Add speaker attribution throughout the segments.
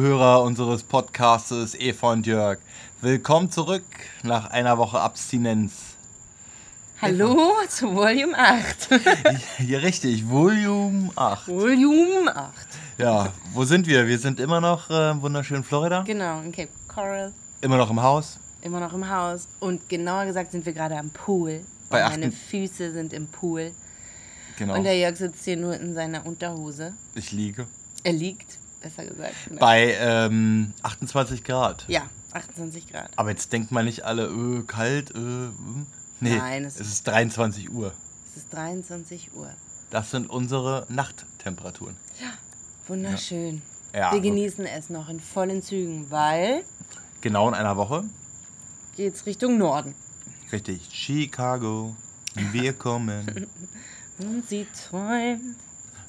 Speaker 1: Hörer unseres Podcastes Eva und Jörg. Willkommen zurück nach einer Woche Abstinenz.
Speaker 2: Hallo zu Volume 8.
Speaker 1: Hier richtig, Volume 8.
Speaker 2: Volume 8.
Speaker 1: Ja, wo sind wir? Wir sind immer noch äh, im wunderschönen Florida.
Speaker 2: Genau, in Cape Coral.
Speaker 1: Immer noch im Haus.
Speaker 2: Immer noch im Haus. Und genauer gesagt sind wir gerade am Pool.
Speaker 1: Bei
Speaker 2: Und meine Füße sind im Pool.
Speaker 1: Genau.
Speaker 2: Und der Jörg sitzt hier nur in seiner Unterhose.
Speaker 1: Ich liege.
Speaker 2: Er liegt, besser gesagt.
Speaker 1: Bei ähm, 28 Grad.
Speaker 2: ja, 28 Grad.
Speaker 1: Aber jetzt denkt man nicht alle, öh, kalt, hm. Nee,
Speaker 2: Nein, es
Speaker 1: es
Speaker 2: ist-
Speaker 1: ist 23 Uhr.
Speaker 2: Es ist 23 Uhr.
Speaker 1: Das sind unsere Nachttemperaturen.
Speaker 2: Wunderschön.
Speaker 1: Ja,
Speaker 2: wir
Speaker 1: wirklich.
Speaker 2: genießen es noch in vollen Zügen, weil
Speaker 1: Genau in einer Woche.
Speaker 2: geht's Richtung Norden.
Speaker 1: Richtig. Chicago. Wir kommen
Speaker 2: Und sie träumt.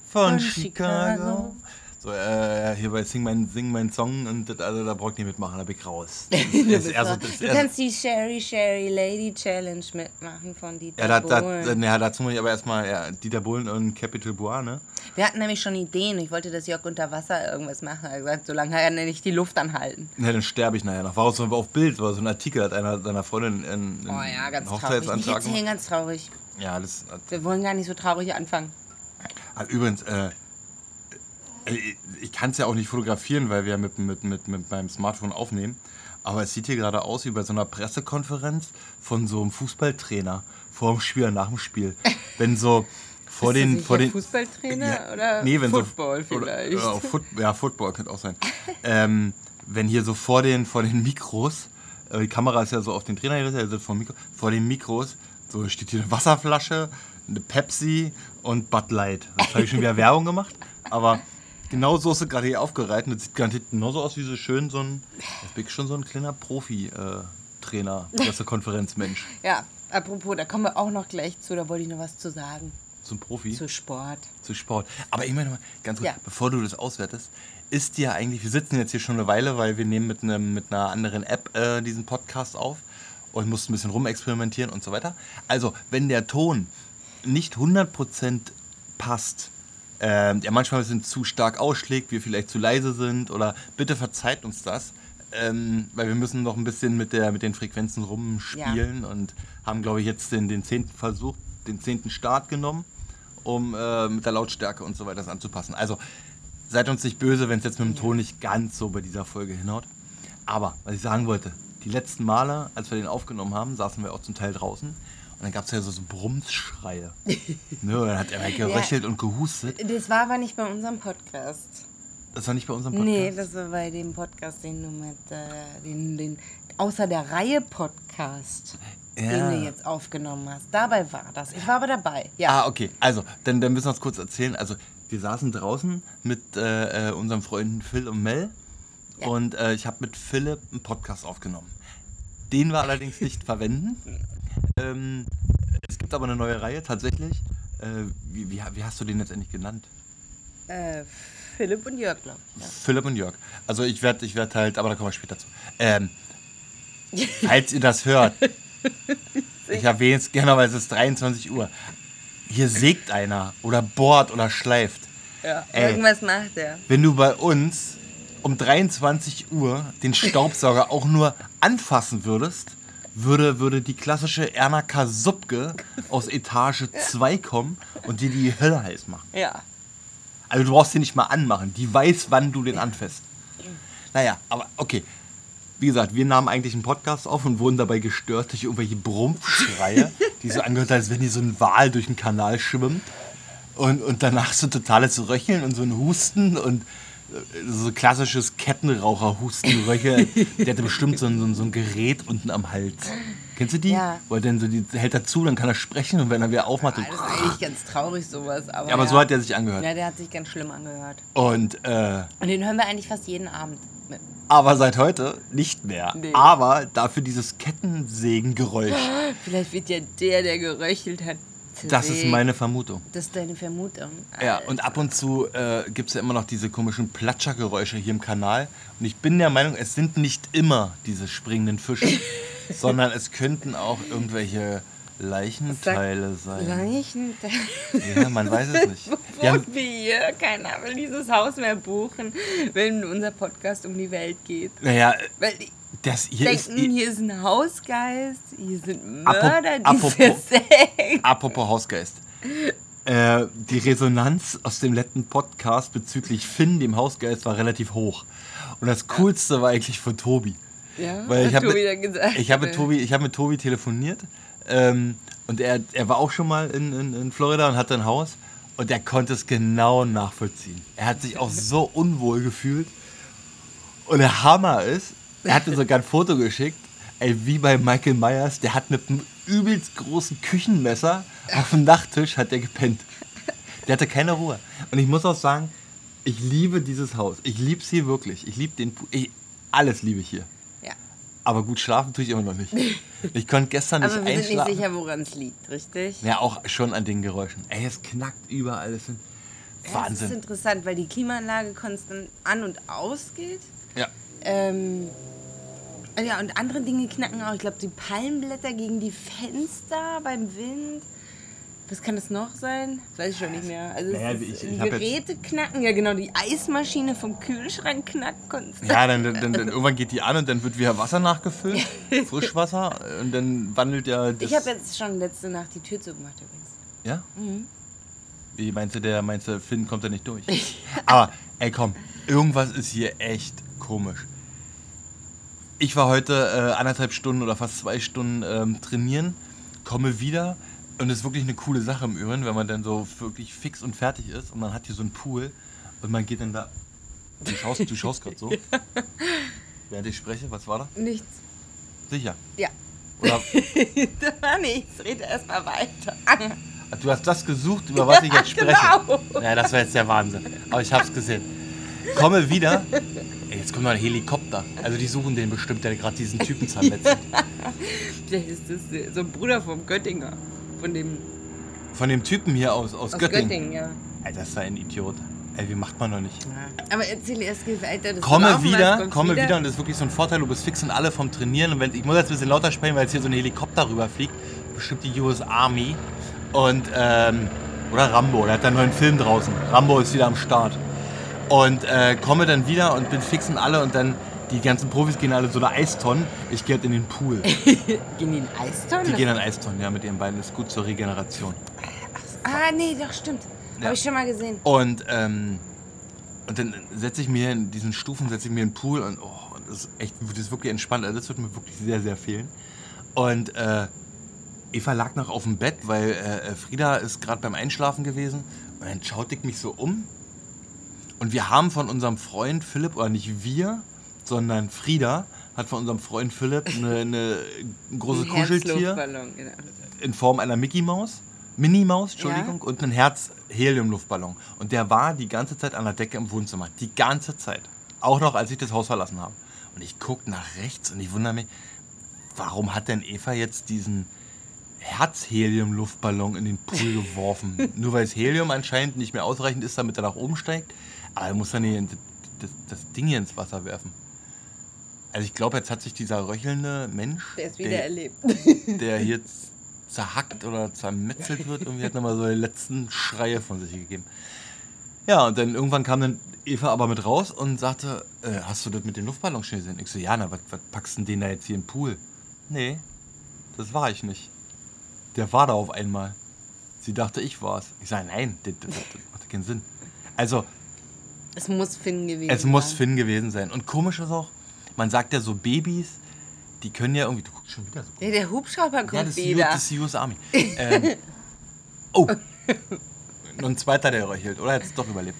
Speaker 1: von
Speaker 2: Von
Speaker 1: Chicago.
Speaker 2: Chicago.
Speaker 1: So, äh, hier bei Sing mein, Sing mein Song und das, also, da braucht nicht mitmachen, da bin ich raus. Das
Speaker 2: Du,
Speaker 1: das
Speaker 2: du
Speaker 1: eher so-
Speaker 2: kannst die Sherry Sherry Lady Challenge mitmachen von Dieter
Speaker 1: ja, da, da,
Speaker 2: Bohlen.
Speaker 1: ja, dazu muss ich aber erstmal ja, Dieter Bohlen und Capital Bra, ne?
Speaker 2: Wir hatten nämlich schon Ideen. Ich wollte, dass Jörg unter Wasser irgendwas machen. Er hat gesagt, solange er nicht die Luft anhalten.
Speaker 1: Ja, dann sterbe ich nachher noch. War auch so auf Bild, war so ein Artikel, hat einer seiner Freundin einen,
Speaker 2: Oh ja, ganz traurig.
Speaker 1: Hochzeitsantrag
Speaker 2: erzählen
Speaker 1: gemacht.
Speaker 2: ganz traurig.
Speaker 1: Ja, das
Speaker 2: Wir wollen gar nicht so traurig anfangen.
Speaker 1: Ah, Übrigens, äh, ich kann es ja auch nicht fotografieren, weil wir mit, mit, mit, mit meinem Smartphone aufnehmen. Aber es sieht hier gerade aus wie bei so einer Pressekonferenz von so einem Fußballtrainer vor dem Spiel, nach dem Spiel. Wenn so vor
Speaker 2: Ist
Speaker 1: den. Vor den
Speaker 2: Fußballtrainer oder
Speaker 1: nee, wenn
Speaker 2: Football
Speaker 1: so,
Speaker 2: vielleicht?
Speaker 1: Oder, ja, Foot, ja, Football könnte auch sein. ähm, wenn hier so vor den, vor den Mikros, äh, die Kamera ist ja so auf den Trainer gerichtet, also vor, Mikro, vor den Mikros, so steht hier eine Wasserflasche, eine Pepsi und Bud Light. Das habe ich schon wieder Werbung gemacht, aber genau so ist es gerade hier aufgereiht und das sieht garantiert genauso aus wie so schön so ein, das bin ich schon so ein kleiner Profi-Trainer, Pressekonferenzmensch.
Speaker 2: Ja, apropos, da kommen wir auch noch gleich zu. Da wollte ich noch was zu sagen.
Speaker 1: Ein Profi.
Speaker 2: Zu Sport.
Speaker 1: zu Sport. Aber ich meine mal, ganz kurz,
Speaker 2: Ja.
Speaker 1: bevor du das auswertest, ist dir eigentlich, wir sitzen jetzt hier schon eine Weile, weil wir nehmen mit, einem, mit einer anderen App äh, diesen Podcast auf und mussten ein bisschen rumexperimentieren und so weiter. Also, wenn der Ton nicht 100% passt, äh, der manchmal ein bisschen zu stark ausschlägt, wir vielleicht zu leise sind oder bitte verzeiht uns das, ähm, weil wir müssen noch ein bisschen mit, der, mit den Frequenzen rumspielen und haben, glaube ich, jetzt den, den zehnten Versuch, den zehnten Start genommen um äh, mit der Lautstärke und so weiter das anzupassen. Also seid uns nicht böse, wenn es jetzt mit dem Ton nicht ganz so bei dieser Folge hinhaut. Aber was ich sagen wollte, die letzten Male, als wir den aufgenommen haben, saßen wir auch zum Teil draußen. Und dann gab es ja so, so Brummsschreie. ne, und dann hat er geröchelt und gehustet.
Speaker 2: Das war aber nicht bei unserem Podcast.
Speaker 1: Das war nicht bei unserem Podcast.
Speaker 2: Nee, das war bei dem Podcast, den du mit, äh, den, den außer der Reihe Podcast,
Speaker 1: Ja.
Speaker 2: den du jetzt aufgenommen hast. Dabei war das. Ich war aber dabei. Ja.
Speaker 1: Ah, okay. Also, dann, dann müssen wir uns kurz erzählen. Also, wir saßen draußen mit äh, äh, unseren Freunden Phil und Mel.
Speaker 2: Ja.
Speaker 1: Und äh, ich habe mit Philipp einen Podcast aufgenommen. Den wir allerdings nicht verwenden. Ähm, es gibt aber eine neue Reihe tatsächlich. Äh, wie, wie, wie hast du den jetzt endlich genannt?
Speaker 2: Äh, Philipp und Jörg, glaub ich.
Speaker 1: Philipp und Jörg. Also ich werde ich werd halt, aber da kommen wir später zu. Ähm, falls ihr das hört, ich erwähne es gerne, weil es ist 23 Uhr. Hier sägt einer oder bohrt oder schleift.
Speaker 2: Ja.
Speaker 1: Ey.
Speaker 2: Irgendwas macht er.
Speaker 1: Wenn du bei uns um 23 Uhr den Staubsauger auch nur anfassen würdest, würde, würde die klassische Erna Kasubke aus Etage 2 kommen und dir die Hölle heiß machen.
Speaker 2: Ja.
Speaker 1: Also du brauchst den nicht mal anmachen. Die weiß, wann du den anfasst. Naja, aber okay. Wie gesagt, wir nahmen eigentlich einen Podcast auf und wurden dabei gestört durch irgendwelche Brumpfschreie, die so angehört haben, als wenn hier so ein Wal durch den Kanal schwimmt. Und, und danach so totales Röcheln und so ein Husten und so klassisches Kettenraucher-Husten. Röcheln. Der hatte bestimmt so ein, so, ein, Gerät unten am Hals. Kennst du die?
Speaker 2: Ja.
Speaker 1: Er dann so, die hält er zu, dann kann er sprechen und wenn er wieder aufmacht,
Speaker 2: Das
Speaker 1: so,
Speaker 2: ist eigentlich ganz traurig, sowas. Aber,
Speaker 1: ja, aber
Speaker 2: ja.
Speaker 1: so hat er sich angehört.
Speaker 2: Ja, der hat sich ganz schlimm angehört.
Speaker 1: Und äh,
Speaker 2: Und den hören wir eigentlich fast jeden Abend. mit.
Speaker 1: Aber seit heute nicht mehr.
Speaker 2: Nee.
Speaker 1: Aber dafür dieses Kettensägengeräusch.
Speaker 2: Vielleicht wird ja der, der geröchelt hat.
Speaker 1: Das ist meine Vermutung.
Speaker 2: Das ist deine Vermutung.
Speaker 1: Ja, und ab und zu äh, gibt es ja immer noch diese komischen Platschergeräusche hier im Kanal. Und ich bin der Meinung, es sind nicht immer diese springenden Fische, sondern es könnten auch irgendwelche Leichenteile sein.
Speaker 2: Leichenteile.
Speaker 1: Ja, man weiß es nicht. Wir haben,
Speaker 2: wir hier? Keiner will dieses Haus mehr buchen, wenn unser Podcast um die Welt geht.
Speaker 1: naja,
Speaker 2: Weil die
Speaker 1: das hier ist.
Speaker 2: denken, hier ist ein Hausgeist, hier sind Mörder, die
Speaker 1: apropos-
Speaker 2: versägen.
Speaker 1: Apropos Hausgeist. Äh, die Resonanz aus dem letzten Podcast bezüglich Finn, dem Hausgeist, war relativ hoch. Und das Coolste war eigentlich von Tobi.
Speaker 2: Ja,
Speaker 1: Weil ich
Speaker 2: hat
Speaker 1: habe
Speaker 2: Tobi dann gesagt.
Speaker 1: ich habe mit
Speaker 2: Äh,
Speaker 1: Tobi, ich habe mit Tobi telefoniert ähm, und er, er war auch schon mal in, in, in Florida und hatte ein Haus und er konnte es genau nachvollziehen. Er hat sich auch so unwohl gefühlt und der Hammer ist, er hat mir sogar ein Foto geschickt, ey, wie bei Michael Myers, der hat mit einem übelst großen Küchenmesser auf dem Nachttisch hat der gepennt. Der hatte keine Ruhe. Und ich muss auch sagen, ich liebe dieses Haus. Ich liebe es hier wirklich. Ich liebe den, ich, alles liebe ich hier. Aber gut schlafen tue ich immer noch nicht. Ich konnte gestern nicht
Speaker 2: Aber wir sind nicht
Speaker 1: einschlafen.
Speaker 2: sicher, woran es liegt, richtig?
Speaker 1: ja, auch schon an den Geräuschen. Ey, es knackt überall. Es sind
Speaker 2: Das ist
Speaker 1: Wahnsinn.
Speaker 2: interessant, weil die Klimaanlage konstant an- und ausgeht.
Speaker 1: Ja.
Speaker 2: Ähm, ja, und andere Dinge knacken auch. Ich glaube, die Palmblätter gegen die Fenster beim Wind. Was kann das noch sein? Das weiß ich schon nicht mehr. Also
Speaker 1: Naja, ich- ich
Speaker 2: Geräte knacken, ja genau, die Eismaschine vom Kühlschrank knackt konstant.
Speaker 1: Ja, dann, dann, dann, dann irgendwann geht die an und dann wird wieder Wasser nachgefüllt. Frischwasser. Und dann wandelt ja das.
Speaker 2: Ich habe jetzt schon letzte Nacht die Tür zugemacht übrigens.
Speaker 1: Ja?
Speaker 2: Mhm.
Speaker 1: Wie meinst du, der meinst du, Finn kommt da nicht durch? Aber, ey komm, irgendwas ist hier echt komisch. Ich war heute äh, anderthalb Stunden oder fast zwei Stunden ähm, trainieren, komme wieder und es ist wirklich eine coole Sache im Übrigen, wenn man dann so wirklich fix und fertig ist und man hat hier so einen Pool und man geht dann da. Du schaust, du schaust gerade so. Während ich spreche, was war da?
Speaker 2: Nichts.
Speaker 1: Sicher.
Speaker 2: Ja.
Speaker 1: Oder
Speaker 2: das war nichts. Rede erstmal weiter.
Speaker 1: du hast das gesucht, über was ich jetzt spreche.
Speaker 2: Genau.
Speaker 1: Ja, das war jetzt der Wahnsinn. Aber ich hab's gesehen. Komme wieder. Ey, jetzt kommt noch ein Helikopter. Also die suchen den bestimmt, der gerade diesen Typen zermetzt.
Speaker 2: Vielleicht ist das so ein Bruder vom Göttinger. Von dem
Speaker 1: Von dem Typen hier aus, aus,
Speaker 2: aus
Speaker 1: Göttingen.
Speaker 2: Göttingen, ja.
Speaker 1: Ey, das ist ein Idiot. Ey, wie macht man noch nicht?
Speaker 2: Aber erzähl erst geht weiter. dass du
Speaker 1: Komme wieder,
Speaker 2: kommst
Speaker 1: komme wieder. und das ist wirklich so ein Vorteil, du bist fix und alle vom Trainieren. Und wenn, ich muss jetzt ein bisschen lauter sprechen, weil jetzt hier so ein Helikopter rüberfliegt. Bestimmt die US Army. Und, ähm, oder Rambo, der hat da einen neuen Film draußen. Rambo ist wieder am Start. Und äh, komme dann wieder und bin fix und alle und dann die ganzen Profis gehen alle so eine Eistonne. Ich gehe halt in den Pool.
Speaker 2: Gehen die in Eistonne?
Speaker 1: Die gehen an Eistonnen, ja, mit ihren Beinen. ist gut zur Regeneration.
Speaker 2: ah, nee, doch, stimmt.
Speaker 1: Ja.
Speaker 2: Habe ich schon mal gesehen.
Speaker 1: Und, ähm, und dann setze ich mir in diesen Stufen, setze ich mir in den Pool und, oh, und das ist echt, das ist wirklich entspannt. Also das wird mir wirklich sehr, sehr fehlen. Und äh, Eva lag noch auf dem Bett, weil äh, Frieda ist gerade beim Einschlafen gewesen. Und dann schaute ich mich so um. Und wir haben von unserem Freund Philipp, oder nicht wir, sondern Frieda, hat von unserem Freund Philipp eine, eine ein großes
Speaker 2: Ein
Speaker 1: Kuscheltier
Speaker 2: genau.
Speaker 1: in Form einer Mickey Maus, Minnie Maus, Entschuldigung,
Speaker 2: Ja.
Speaker 1: und einen Herz-Helium-Luftballon. Und der war die ganze Zeit an der Decke im Wohnzimmer. Die ganze Zeit. Auch noch, als ich das Haus verlassen habe. Und ich gucke nach rechts und ich wundere mich, warum hat denn Eva jetzt diesen Herz-Helium-Luftballon in den Pool geworfen? Nur weil das Helium anscheinend nicht mehr ausreichend ist, damit er nach oben steigt. Aber er muss dann hier das, das Ding hier ins Wasser werfen. Also ich glaube, jetzt hat sich dieser röchelnde Mensch,
Speaker 2: Der ist wieder
Speaker 1: der,
Speaker 2: erlebt.
Speaker 1: der hier zerhackt oder zermetzelt wird, irgendwie hat nochmal so die letzten Schreie von sich gegeben. Ja, und dann irgendwann kam dann Eva aber mit raus und sagte, äh, hast du das mit den Luftballons schon gesehen? Ich so, ja, na, was was packst du denn den da jetzt hier den Pool? Nee, das war ich nicht. Der war da auf einmal. Sie dachte, ich war's. Ich sage, nein, das, das, das macht keinen Sinn. Also,
Speaker 2: Es muss Finn gewesen
Speaker 1: es muss
Speaker 2: sein.
Speaker 1: Finn gewesen sein. Und komisch ist auch, man sagt ja so Babys, die können ja irgendwie, du guckst schon wieder so
Speaker 2: Ja, der Hubschrauber kommt
Speaker 1: ja, das ist, die,
Speaker 2: wieder.
Speaker 1: das ist die US Army. ähm, oh, noch ein zweiter, der röchelt, oder? Hat es doch überlebt.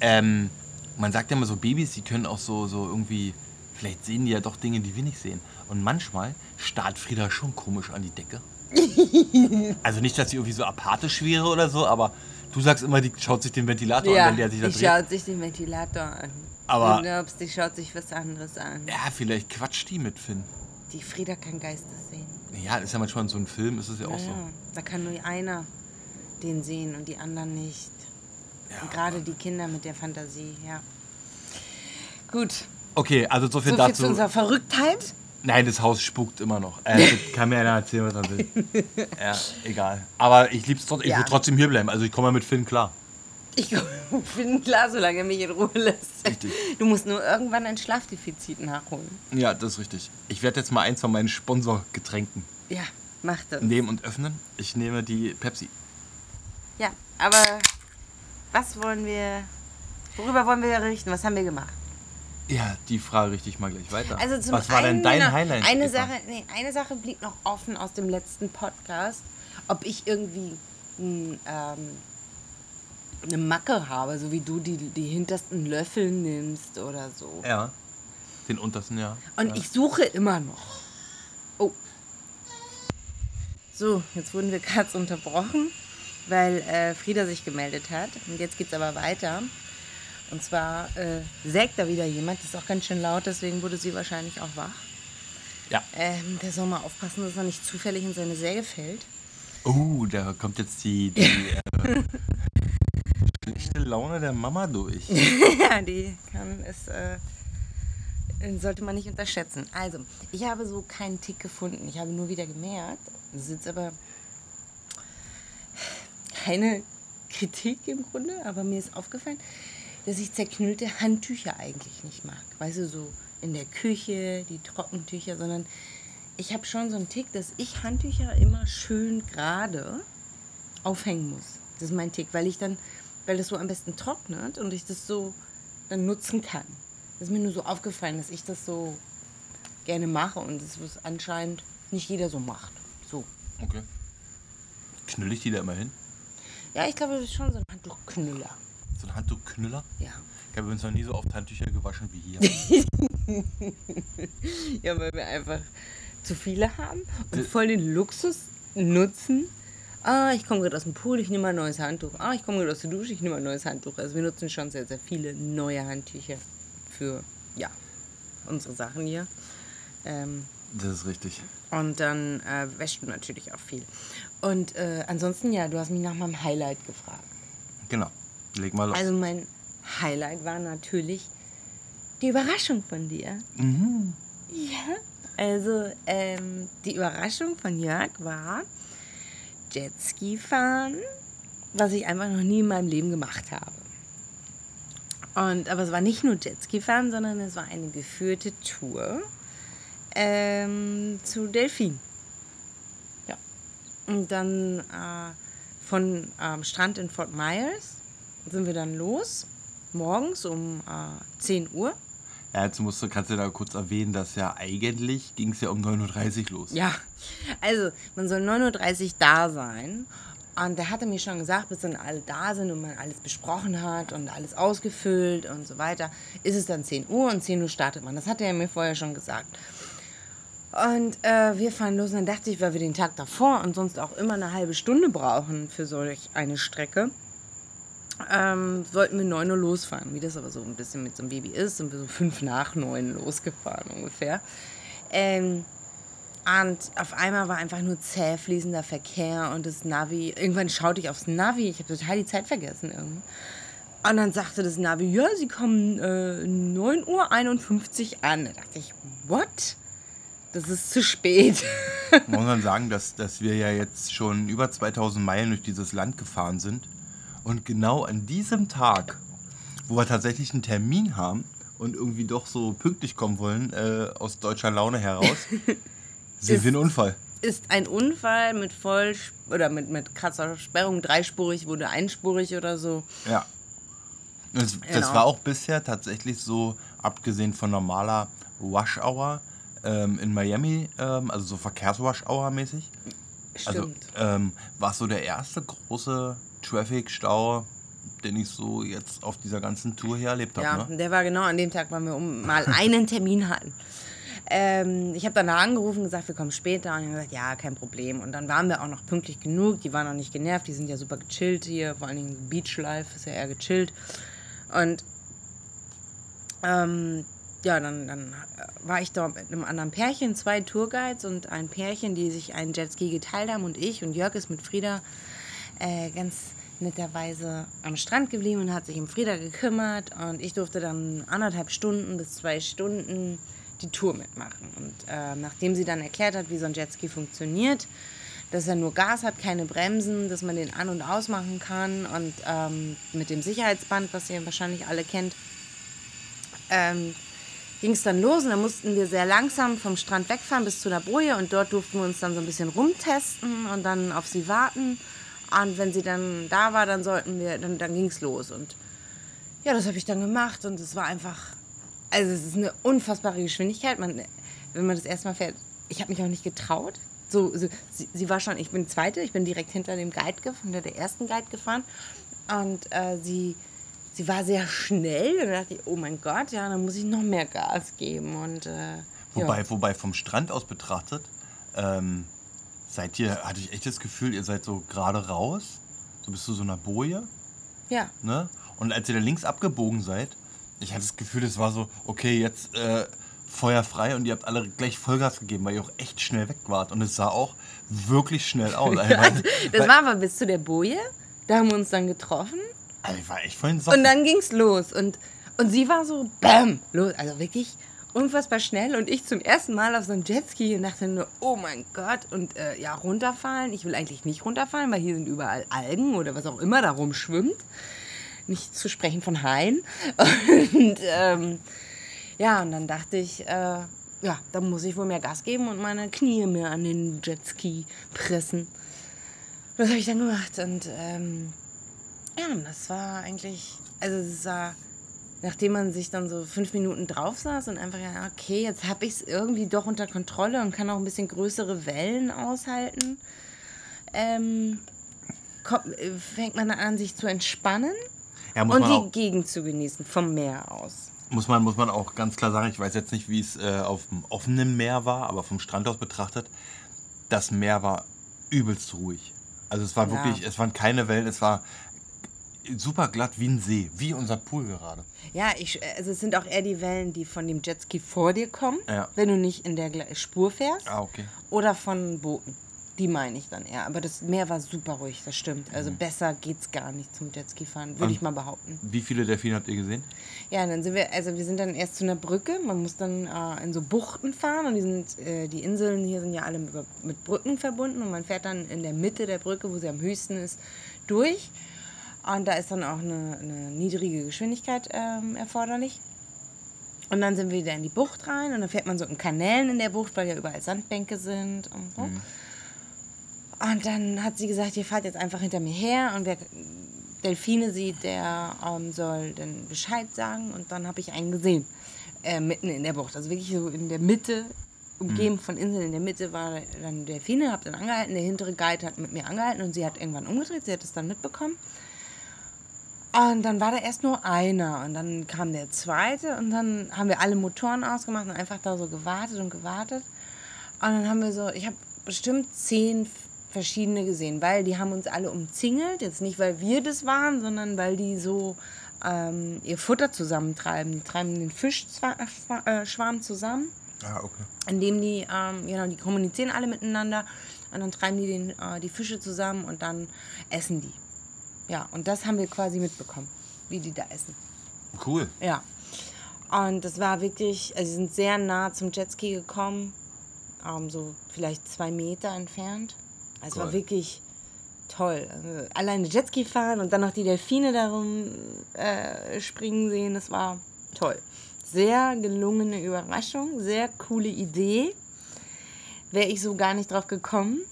Speaker 1: Ähm, man sagt ja immer so, Babys, die können auch so, so irgendwie, vielleicht sehen die ja doch Dinge, die wir nicht sehen. Und manchmal starrt Frieda schon komisch an die Decke. also nicht, dass sie irgendwie so apathisch wäre oder so, aber du sagst immer, die schaut sich den Ventilator
Speaker 2: ja,
Speaker 1: an, wenn der sich da
Speaker 2: die
Speaker 1: dreht.
Speaker 2: schaut sich den Ventilator an.
Speaker 1: Aber-
Speaker 2: Du glaubst, die schaut sich was anderes an.
Speaker 1: Ja, vielleicht quatscht die mit Finn.
Speaker 2: Die Frieda kann Geistes sehen.
Speaker 1: Ja, ist ja manchmal in so einem Film, ist es ja auch
Speaker 2: Ja,
Speaker 1: so.
Speaker 2: da kann nur einer den sehen und die anderen nicht.
Speaker 1: Ja.
Speaker 2: Gerade die Kinder mit der Fantasie, ja. Gut,
Speaker 1: Okay, also so viel
Speaker 2: so viel
Speaker 1: dazu.
Speaker 2: zu unserer Verrücktheit.
Speaker 1: Nein, das Haus spukt immer noch. Äh, kann mir einer erzählen, was er will. ja, egal. Aber ich lieb's trotzdem. Ich
Speaker 2: Ja.
Speaker 1: will trotzdem hier bleiben. Also ich komme ja mit Finn klar.
Speaker 2: Ich bin klar, solange er mich in Ruhe lässt.
Speaker 1: Richtig.
Speaker 2: Du musst nur irgendwann ein Schlafdefizit nachholen.
Speaker 1: Ja, das ist richtig. Ich werde jetzt mal eins von meinen Sponsorgetränken
Speaker 2: Ja, mach das.
Speaker 1: nehmen und öffnen. Ich nehme die Pepsi.
Speaker 2: Ja, aber was wollen wir, worüber wollen wir richten? Was haben wir gemacht?
Speaker 1: Ja, die Frage richte ich mal gleich weiter.
Speaker 2: Also zum
Speaker 1: was war denn dein
Speaker 2: noch-
Speaker 1: Highlight?
Speaker 2: Eine
Speaker 1: Eva?
Speaker 2: Sache, nee, eine Sache blieb noch offen aus dem letzten Podcast, ob ich irgendwie n, ähm, eine Macke habe, so wie du die, die hintersten Löffel nimmst oder so.
Speaker 1: Ja, den untersten, ja.
Speaker 2: Und
Speaker 1: ja.
Speaker 2: ich suche immer noch. Oh. So, jetzt wurden wir kurz unterbrochen, weil äh, Frieda sich gemeldet hat. Und jetzt geht's aber weiter. Und zwar äh, sägt da wieder jemand. Das ist auch ganz schön laut, deswegen wurde sie wahrscheinlich auch wach.
Speaker 1: Ja.
Speaker 2: Ähm, der soll mal aufpassen, dass er nicht zufällig in seine Säge fällt.
Speaker 1: Oh, da kommt jetzt die, die äh, schlechte Laune der Mama durch.
Speaker 2: ja, die kann es, äh, sollte man nicht unterschätzen. Also, ich habe so keinen Tick gefunden. Ich habe nur wieder gemerkt, das ist jetzt aber keine Kritik im Grunde, aber mir ist aufgefallen, dass ich zerknüllte Handtücher eigentlich nicht mag. Weißt du, so in der Küche, die Trockentücher, sondern ich habe schon so einen Tick, dass ich Handtücher immer schön gerade aufhängen muss. Das ist mein Tick, weil ich dann, weil das so am besten trocknet und ich das so dann nutzen kann. Das ist mir nur so aufgefallen, dass ich das so gerne mache und das was anscheinend nicht jeder so macht. So.
Speaker 1: Okay. Knüll ich die da immer hin?
Speaker 2: Ja, ich glaube, das ist schon so ein Handtuchknüller.
Speaker 1: So ein Handtuchknüller?
Speaker 2: Ja.
Speaker 1: Ich habe übrigens noch nie so oft Handtücher gewaschen wie hier.
Speaker 2: Ja, weil wir einfach zu viele haben und voll den Luxus nutzen. Ah, ich komme gerade aus dem Pool, ich nehme mal ein neues Handtuch. Ah, ich komme gerade aus der Dusche, ich nehme mal ein neues Handtuch. Also wir nutzen schon sehr, sehr viele neue Handtücher für, ja, unsere Sachen hier. Ähm,
Speaker 1: Das ist richtig.
Speaker 2: und dann äh, wäschst du natürlich auch viel. Und äh, ansonsten, ja, du hast mich nach meinem Highlight gefragt.
Speaker 1: Genau. Leg mal los.
Speaker 2: Also mein Highlight war natürlich die Überraschung von dir.
Speaker 1: mhm.
Speaker 2: Ja. Also ähm, die Überraschung von Jörg war Jetski fahren, was ich einfach noch nie in meinem Leben gemacht habe. Und, aber es war nicht nur Jetski fahren, sondern es war eine geführte Tour ähm, zu Delfin. Ja. Und dann äh, von ähm, Strand in Fort Myers sind wir dann los, morgens um äh, 10 Uhr.
Speaker 1: Ja, jetzt musst du, kannst du da kurz erwähnen, dass ja eigentlich ging es ja um 9.30 Uhr los.
Speaker 2: Ja, also man soll 9.30 Uhr da sein. Und der hatte mir schon gesagt, bis dann alle da sind und man alles besprochen hat und alles ausgefüllt und so weiter, ist es dann 10 Uhr und 10 Uhr startet man. Das hatte er mir vorher schon gesagt. Und äh, wir fahren los und dann dachte ich, weil wir den Tag davor und sonst auch immer eine halbe Stunde brauchen für solch eine Strecke, ähm, wollten wir 9 Uhr losfahren. Wie das aber so ein bisschen mit so einem Baby ist, sind wir so fünf nach 9 losgefahren ungefähr. Ähm, und auf einmal war einfach nur zäh fließender Verkehr und das Navi. Irgendwann schaute ich aufs Navi, ich habe total die Zeit vergessen irgendwie. Und dann sagte das Navi, ja, sie kommen äh, 9.51 Uhr an. Da dachte ich, what? Das ist zu spät.
Speaker 1: Man muss dann sagen, dass, dass wir ja jetzt schon über 2000 Meilen durch dieses Land gefahren sind. Und genau an diesem Tag, wo wir tatsächlich einen Termin haben und irgendwie doch so pünktlich kommen wollen, äh, aus deutscher Laune heraus, sehen wir einen Unfall.
Speaker 2: ist ein Unfall mit voll oder mit, mit krasser Sperrung, dreispurig wurde einspurig oder so.
Speaker 1: Ja. Das, das
Speaker 2: Genau.
Speaker 1: war auch bisher tatsächlich so, abgesehen von normaler Rush Hour ähm, in Miami, ähm, also so Verkehrs-Rush Hour mäßig. Also
Speaker 2: Stimmt.
Speaker 1: ähm, war so der erste große Traffic-Stau, den ich so jetzt auf dieser ganzen Tour hier erlebt habe.
Speaker 2: Ja,
Speaker 1: Ne?
Speaker 2: der war genau an dem Tag, weil wir um mal einen Termin hatten. Ähm, ich habe dann da angerufen und gesagt, wir kommen später. Und die haben gesagt, ja, kein Problem. Und dann waren wir auch noch pünktlich genug. Die waren auch nicht genervt. Die sind ja super gechillt hier. Vor allen Dingen Beach Life ist ja eher gechillt. Und ähm, ja, dann, dann war ich da mit einem anderen Pärchen, zwei Tourguides und ein Pärchen, die sich einen Jetski geteilt haben. Und ich und Jörg ist mit Frieda äh, ganz netterweise am Strand geblieben und hat sich um Frieda gekümmert. Und ich durfte dann anderthalb Stunden bis zwei Stunden die Tour mitmachen. Und äh, nachdem sie dann erklärt hat, wie so ein Jetski funktioniert, dass er nur Gas hat, keine Bremsen, dass man den an- und ausmachen kann und ähm, mit dem Sicherheitsband, was ihr wahrscheinlich alle kennt, ähm, ging es dann los und dann mussten wir sehr langsam vom Strand wegfahren bis zu der Boje und dort durften wir uns dann so ein bisschen rumtesten und dann auf sie warten. Und wenn sie dann da war, dann sollten wir, dann, dann es los. Und ja, das habe ich dann gemacht und es war einfach, also es ist eine unfassbare Geschwindigkeit. Man, wenn man das erstmal fährt, ich habe mich auch nicht getraut. So, so sie, sie, war schon, ich bin Zweite, ich bin direkt hinter dem Guide, hinter der ersten Guide gefahren und äh, sie, sie war sehr schnell und da dachte ich, oh mein Gott, ja, dann muss ich noch mehr Gas geben und äh,
Speaker 1: Wobei,
Speaker 2: ja.
Speaker 1: wobei vom Strand aus betrachtet, ähm, seid ihr, hatte ich echt das Gefühl, ihr seid so gerade raus, so bis zu so einer Boje,
Speaker 2: ja.
Speaker 1: ne? Und als ihr da links abgebogen seid, ich hatte das Gefühl, es war so, okay, jetzt äh, Feuer frei und ihr habt alle gleich Vollgas gegeben, weil ihr auch echt schnell weg wart. Und es sah auch wirklich schnell aus. Also, weil-
Speaker 2: Das war aber bis zu der Boje, da haben wir uns dann getroffen
Speaker 1: also, ich war echt vorhin
Speaker 2: Und dann ging's los. Und, und sie war so, bam, los. Also wirklich unfassbar schnell. Und ich zum ersten Mal auf so einem Jetski und dachte nur, oh mein Gott. Und äh, ja, runterfallen. Ich will eigentlich nicht runterfallen, weil hier sind überall Algen oder was auch immer da rumschwimmt. Nicht zu sprechen von Haien. Und ähm, ja, und dann dachte ich, äh, ja, da muss ich wohl mehr Gas geben und meine Knie mehr an den Jetski pressen. Das habe ich dann gemacht. Und ähm, ja, das war eigentlich, also es war, nachdem man sich dann so fünf Minuten drauf saß und einfach, ja, okay, jetzt habe ich es irgendwie doch unter Kontrolle und kann auch ein bisschen größere Wellen aushalten, ähm, kommt, äh, fängt man an, sich zu entspannen
Speaker 1: ja,
Speaker 2: und die Gegend zu genießen, vom Meer aus.
Speaker 1: muss, man, muss man auch ganz klar sagen, ich weiß jetzt nicht, wie es äh, auf dem offenen Meer war, aber vom Strand aus betrachtet, das Meer war übelst ruhig. Also es war
Speaker 2: Ja.
Speaker 1: wirklich, es waren keine Wellen, es war super glatt wie ein See, wie unser Pool gerade.
Speaker 2: Ja, ich, also es sind auch eher die Wellen, die von dem Jetski vor dir kommen,
Speaker 1: Ja.
Speaker 2: wenn du nicht in der Spur fährst.
Speaker 1: Ah, okay.
Speaker 2: Oder von Booten. Die meine ich dann eher. Aber das Meer war super ruhig, das stimmt. Also besser geht's gar nicht zum Jetski fahren, würde ich mal behaupten.
Speaker 1: Wie viele Delfine habt ihr gesehen?
Speaker 2: Ja, dann sind wir, also wir sind dann erst zu einer Brücke. Man muss dann äh, in so Buchten fahren und die sind, äh, die Inseln hier sind ja alle über, mit Brücken verbunden und man fährt dann in der Mitte der Brücke, wo sie am höchsten ist, durch. Und da ist dann auch eine, eine niedrige Geschwindigkeit ähm, erforderlich. Und dann sind wir wieder in die Bucht rein und dann fährt man so in Kanälen in der Bucht, weil ja überall Sandbänke sind und so. Und dann hat sie gesagt, ihr fahrt jetzt einfach hinter mir her und wer Delfine sieht, der ähm, soll dann Bescheid sagen. Und dann habe ich einen gesehen, äh, mitten in der Bucht. Also wirklich so in der Mitte, umgeben von Inseln. In der Mitte war dann Delfine, habe dann angehalten. Der hintere Guide hat mit mir angehalten und sie hat irgendwann umgedreht. Sie hat es dann mitbekommen. Und dann war da erst nur einer und dann kam der zweite und dann haben wir alle Motoren ausgemacht und einfach da so gewartet und gewartet. Und dann haben wir so, ich habe bestimmt zehn verschiedene gesehen, weil die haben uns alle umzingelt. Jetzt nicht, weil wir das waren, sondern weil die so ähm, ihr Futter zusammentreiben. Die treiben den Fischschwarm zusammen
Speaker 1: Ah, okay.
Speaker 2: indem die, ähm, genau, die kommunizieren alle miteinander und dann treiben die den, äh, die Fische zusammen und dann essen die. Ja, und das haben wir quasi mitbekommen, wie die da essen.
Speaker 1: Cool.
Speaker 2: Ja. Und das war wirklich, also sie sind sehr nah zum Jetski gekommen, ähm, so vielleicht zwei Meter entfernt. Also es war
Speaker 1: Cool.
Speaker 2: wirklich toll. Also alleine Jetski fahren und dann noch die Delfine darum äh, springen sehen, das war toll. Sehr gelungene Überraschung, sehr coole Idee. Wäre ich so gar nicht drauf gekommen.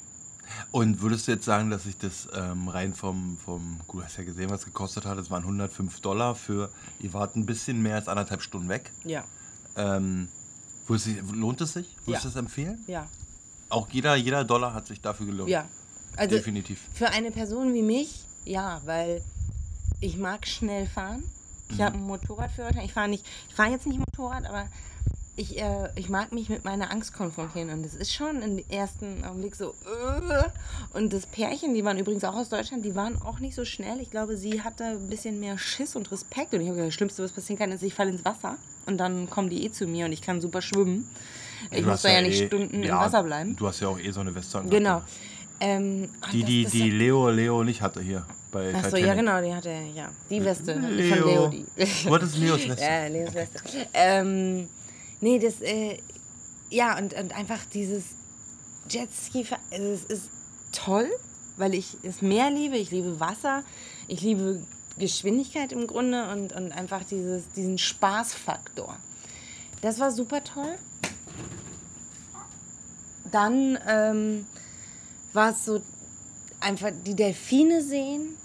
Speaker 1: Und würdest du jetzt sagen, dass sich das ähm, rein vom, vom, gut, du hast ja gesehen, was es gekostet hat, es waren 105 Dollar für, ihr wart ein bisschen mehr als anderthalb Stunden weg.
Speaker 2: Ja.
Speaker 1: Ähm, würdest du- lohnt es sich? Würdest du
Speaker 2: Ja.
Speaker 1: das empfehlen?
Speaker 2: Ja.
Speaker 1: Auch jeder, jeder Dollar hat sich dafür gelohnt.
Speaker 2: Ja. Also
Speaker 1: Definitiv.
Speaker 2: Für eine Person wie mich, ja, weil ich mag schnell fahren. Ich
Speaker 1: Mhm.
Speaker 2: habe einen Motorradführerschein. Ich fahre nicht, ich fahre jetzt nicht Motorrad, aber ich, äh, ich mag mich mit meiner Angst konfrontieren. Und es ist schon im ersten Augenblick so. Äh. Und das Pärchen, die waren übrigens auch aus Deutschland, die waren auch nicht so schnell. Ich glaube, sie hatte ein bisschen mehr Schiss und Respekt. Und ich habe gesagt, das Schlimmste, was passieren kann, ist, ich falle ins Wasser. Und dann kommen die eh zu mir und ich kann super schwimmen. Ich muss da ja nicht
Speaker 1: eh-
Speaker 2: Stunden
Speaker 1: ja,
Speaker 2: im Wasser bleiben.
Speaker 1: Du hast ja auch eh so eine Weste.
Speaker 2: Genau. Ähm, und
Speaker 1: Die, die, die Leo, Leo nicht hatte hier bei
Speaker 2: Achso, ja genau, die hatte, ja, die Weste von
Speaker 1: Leo.
Speaker 2: Leo, die.
Speaker 1: Was ist Leos Weste?
Speaker 2: ja, Leos Weste. Ähm, Nee, das, äh, ja, und, und einfach dieses Jetski, also es ist toll, weil ich das Meer liebe, ich liebe Wasser, ich liebe Geschwindigkeit im Grunde und, und einfach dieses, diesen Spaßfaktor. Das war super toll. Dann ähm, war es so einfach die Delfine sehen,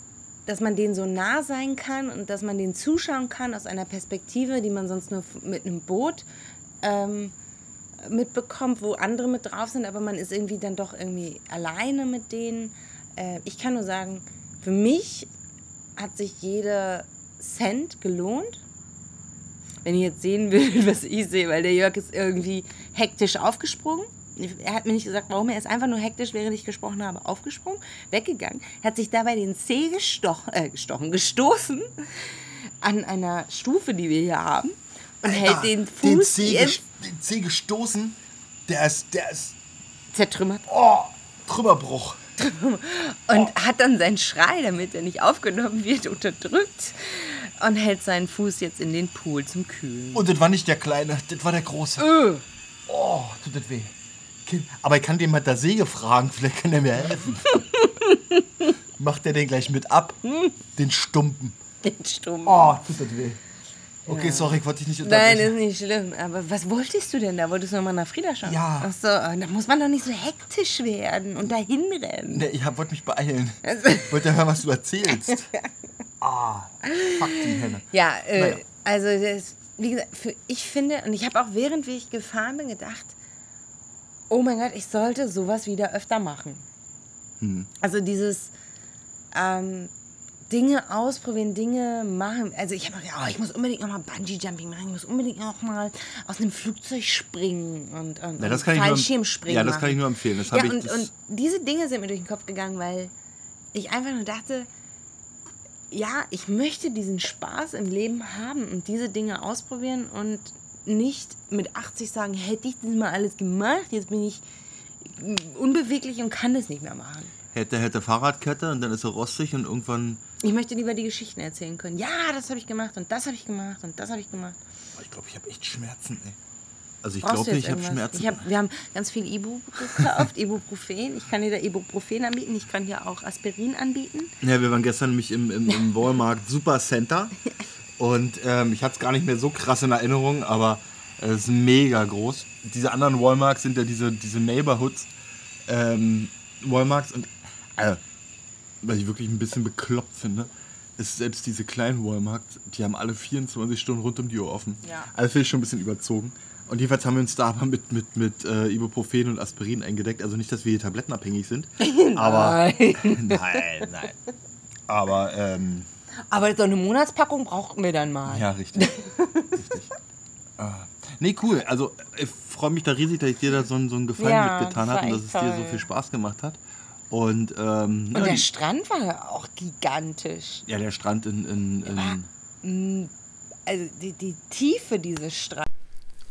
Speaker 2: dass man denen so nah sein kann und dass man denen zuschauen kann aus einer Perspektive, die man sonst nur mit einem Boot ähm, mitbekommt, wo andere mit drauf sind, aber man ist irgendwie dann doch irgendwie alleine mit denen. Äh, ich kann nur sagen, für mich hat sich jeder Cent gelohnt. Wenn ihr jetzt sehen würdet, was ich sehe, weil der Jörg ist irgendwie hektisch aufgesprungen. Er hat mir nicht gesagt, warum. Er ist einfach nur hektisch, während ich gesprochen habe, aufgesprungen, weggegangen, hat sich dabei den Zeh gestochen, äh, gestochen gestoßen an einer Stufe, die wir hier haben und
Speaker 1: Alter,
Speaker 2: hält den Fuß
Speaker 1: den Zeh, den Zeh gestoßen. Der ist, der ist,
Speaker 2: zertrümmert
Speaker 1: oh, Trümmerbruch.
Speaker 2: und hat dann seinen Schrei, damit er nicht aufgenommen wird, unterdrückt und hält seinen Fuß jetzt in den Pool zum Kühlen.
Speaker 1: Und das war nicht der Kleine, das war der Große.
Speaker 2: Äh,
Speaker 1: Oh, tut das weh. Aber ich kann den mal der Säge fragen, vielleicht kann er mir helfen. Macht er den gleich mit ab? Den Stumpen.
Speaker 2: den Stumm.
Speaker 1: Oh, tut das weh. Okay, sorry, ich wollte dich nicht
Speaker 2: Nein,
Speaker 1: unterbrechen.
Speaker 2: ist nicht schlimm. Aber was wolltest du denn da? Wolltest du nochmal nach Frieda schauen?
Speaker 1: Ja.
Speaker 2: Ach so, da muss man doch nicht so hektisch werden und dahin rennen.
Speaker 1: Nee, ich hab- wollte mich beeilen.
Speaker 2: Also-
Speaker 1: Ich wollte hören, was du erzählst. Ah, fuck die Henne.
Speaker 2: Ja, äh,
Speaker 1: Naja.
Speaker 2: also das, wie gesagt, für, ich finde, und ich habe auch während wie ich gefahren bin gedacht, oh mein Gott, ich sollte sowas wieder öfter machen.
Speaker 1: Hm.
Speaker 2: Also dieses ähm, Dinge ausprobieren, Dinge machen. Also ich habe gedacht, oh, ich muss unbedingt noch mal Bungee Jumping machen, ich muss unbedingt noch mal aus einem Flugzeug springen und, und,
Speaker 1: Ja, das
Speaker 2: und
Speaker 1: ich nur-
Speaker 2: Fallschirmspringen
Speaker 1: ja, das
Speaker 2: machen.
Speaker 1: kann ich nur empfehlen. Das
Speaker 2: ja,
Speaker 1: ich-
Speaker 2: und, und diese Dinge sind mir durch den Kopf gegangen, weil ich einfach nur dachte, ja, ich möchte diesen Spaß im Leben haben und diese Dinge ausprobieren und nicht mit 80 sagen, hätte ich das mal alles gemacht, jetzt bin ich unbeweglich und kann das nicht mehr machen.
Speaker 1: Hätte, hätte Fahrradkette und dann ist er rostig und irgendwann.
Speaker 2: Ich möchte lieber die Geschichten erzählen können. Ja, das habe ich gemacht und das habe ich gemacht und das habe ich gemacht.
Speaker 1: Oh, ich glaube, ich habe echt Schmerzen, ey. Also ich glaube nicht, ich habe? Schmerzen.
Speaker 2: Ich hab, wir haben ganz viel Ibu gekauft, Ibuprofen. Ich kann dir da Ibuprofen anbieten. Ich kann dir auch Aspirin anbieten.
Speaker 1: Ja, wir waren gestern nämlich im, im, im Walmart Super Center und ähm, ich hatte es gar nicht mehr so krass in Erinnerung, aber es ist mega groß. Diese anderen Walmarts sind ja diese, diese Neighborhoods ähm, Walmarts und äh, was ich wirklich ein bisschen bekloppt finde, ist selbst diese kleinen Walmarts, die haben alle 24 Stunden rund um die Uhr offen.
Speaker 2: Ja.
Speaker 1: Also finde ich schon ein bisschen überzogen. Und jedenfalls haben wir uns da aber mit, mit, mit äh, Ibuprofen und Aspirin eingedeckt. Also nicht, dass wir hier tablettenabhängig sind. Aber nein, nein. Aber ähm,
Speaker 2: Aber so eine Monatspackung brauchten wir dann mal.
Speaker 1: ja, richtig. richtig. Ah. Nee, cool. Also ich freue mich da riesig, dass ich dir da so, einen- so einen Gefallen
Speaker 2: Ja,
Speaker 1: mitgetan habe und dass es dir so viel Spaß gemacht hat. Und, ähm,
Speaker 2: Und
Speaker 1: ja,
Speaker 2: der Strand war ja auch gigantisch.
Speaker 1: ja, der Strand in. in, in
Speaker 2: Also die, die Tiefe dieses Strands.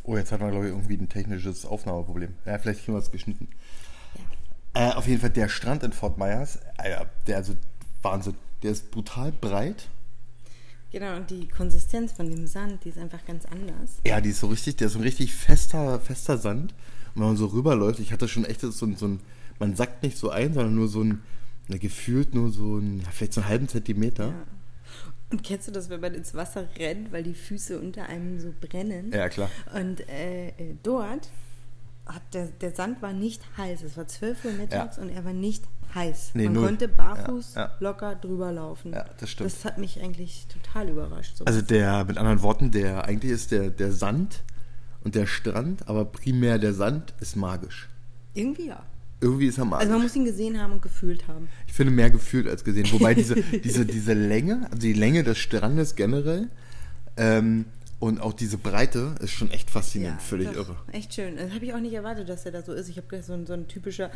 Speaker 1: oh, jetzt hat man, glaube ich, irgendwie ein technisches Aufnahmeproblem. Ja, vielleicht kriegen wir es geschnitten. Äh, auf jeden Fall der Strand in Fort Myers, Alter, der also Wahnsinn. Der ist brutal breit.
Speaker 2: Genau, und die Konsistenz von dem Sand, die ist einfach ganz anders.
Speaker 1: Ja, die ist so richtig, der ist so ein richtig fester, fester Sand. Und wenn man so rüberläuft, ich hatte schon echt so, ein- so ein, man sackt nicht so ein, sondern nur so ein, gefühlt nur so ein, ja, vielleicht so einen halben Zentimeter.
Speaker 2: Und kennst du das, wenn man ins Wasser rennt, weil die Füße unter einem so brennen?
Speaker 1: Ja, klar.
Speaker 2: Und äh, äh, dort hat der, der Sand war nicht heiß. Es war 12 Uhr mittags
Speaker 1: Ja.
Speaker 2: und er war nicht heiß.
Speaker 1: Nee,
Speaker 2: Man
Speaker 1: null.
Speaker 2: konnte barfuß
Speaker 1: Ja, ja.
Speaker 2: locker drüber laufen.
Speaker 1: Ja, das stimmt.
Speaker 2: Das hat mich eigentlich total überrascht. So.
Speaker 1: Also der, mit anderen Worten, der, eigentlich ist der, der Sand und der Strand, aber primär der Sand ist magisch.
Speaker 2: Irgendwie ja.
Speaker 1: Irgendwie ist er magisch.
Speaker 2: Also man muss ihn gesehen haben und gefühlt haben.
Speaker 1: Ich finde mehr gefühlt als gesehen. Wobei diese, diese, diese Länge, also die Länge des Strandes generell ähm, und auch diese Breite ist schon echt faszinierend. Völlig
Speaker 2: doch,
Speaker 1: irre.
Speaker 2: Echt schön. Das habe ich auch nicht erwartet, dass er da so ist. Ich habe so ein, so ein typischer.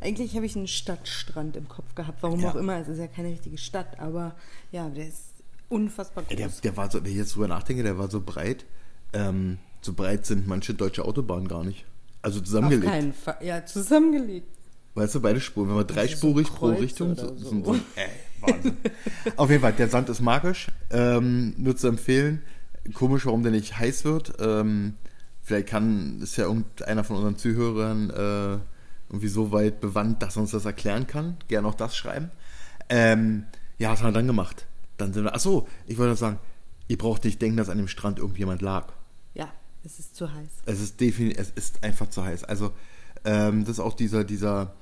Speaker 2: Eigentlich habe ich einen Stadtstrand im Kopf gehabt. Warum
Speaker 1: Ja.
Speaker 2: auch immer. Es ist ja keine richtige Stadt, aber ja, der ist unfassbar groß.
Speaker 1: Der, der war so, wenn ich jetzt drüber nachdenke, der war so breit. Ähm, so breit sind manche deutsche Autobahnen gar nicht. Also
Speaker 2: Auf
Speaker 1: zusammengelegt.
Speaker 2: keinen Fall. Ja, zusammengelegt.
Speaker 1: Weißt du, beide Spuren. Wenn man dreispurig
Speaker 2: so
Speaker 1: pro Richtung. so.
Speaker 2: so.
Speaker 1: So, ey, Wahnsinn. Auf jeden Fall, der Sand ist magisch. Ähm, nur zu empfehlen. Komisch, warum der nicht heiß wird. Ähm, vielleicht kann, ist ja irgendeiner von unseren Zuhörern äh, irgendwie so weit bewandt, dass er uns das erklären kann. Gerne auch das schreiben. Ähm, ja, was haben wir dann gemacht? Dann sind wir, achso, ich wollte sagen, ihr braucht nicht denken, dass an dem Strand irgendjemand lag.
Speaker 2: Es ist zu heiß.
Speaker 1: Es ist definitiv, es ist einfach zu heiß. Also, ähm, das ist auch dieser, dieser,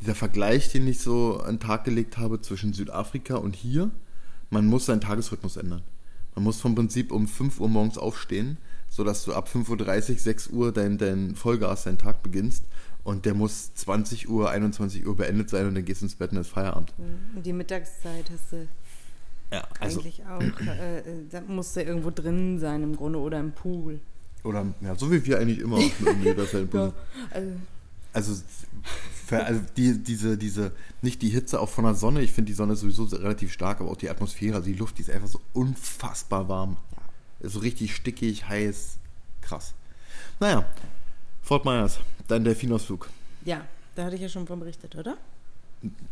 Speaker 1: dieser Vergleich, den ich so an den Tag gelegt habe zwischen Südafrika und hier. Man muss seinen Tagesrhythmus ändern. Man muss vom Prinzip um 5 Uhr morgens aufstehen, sodass du ab 5.30 Uhr, 6 Uhr dein, dein Vollgas, deinen Tag beginnst. Und der muss 20 Uhr, 21 Uhr beendet sein und dann gehst du ins Bett und ist Feierabend.
Speaker 2: Und die Mittagszeit hast du
Speaker 1: Ja, also,
Speaker 2: eigentlich auch. Äh, äh, da musst du irgendwo drin sein im Grunde oder im Pool.
Speaker 1: Oder, ja, so wie wir eigentlich immer. dass halt-
Speaker 2: Ja, also,
Speaker 1: also, für, also die, diese, diese, nicht die Hitze auch von der Sonne, ich finde die Sonne ist sowieso relativ stark, aber auch die Atmosphäre, also die Luft, die ist einfach so unfassbar warm. Ist so richtig stickig, heiß, krass. Naja, Fort Myers, dein Delfinausflug.
Speaker 2: ja, da hatte ich ja schon von berichtet, oder?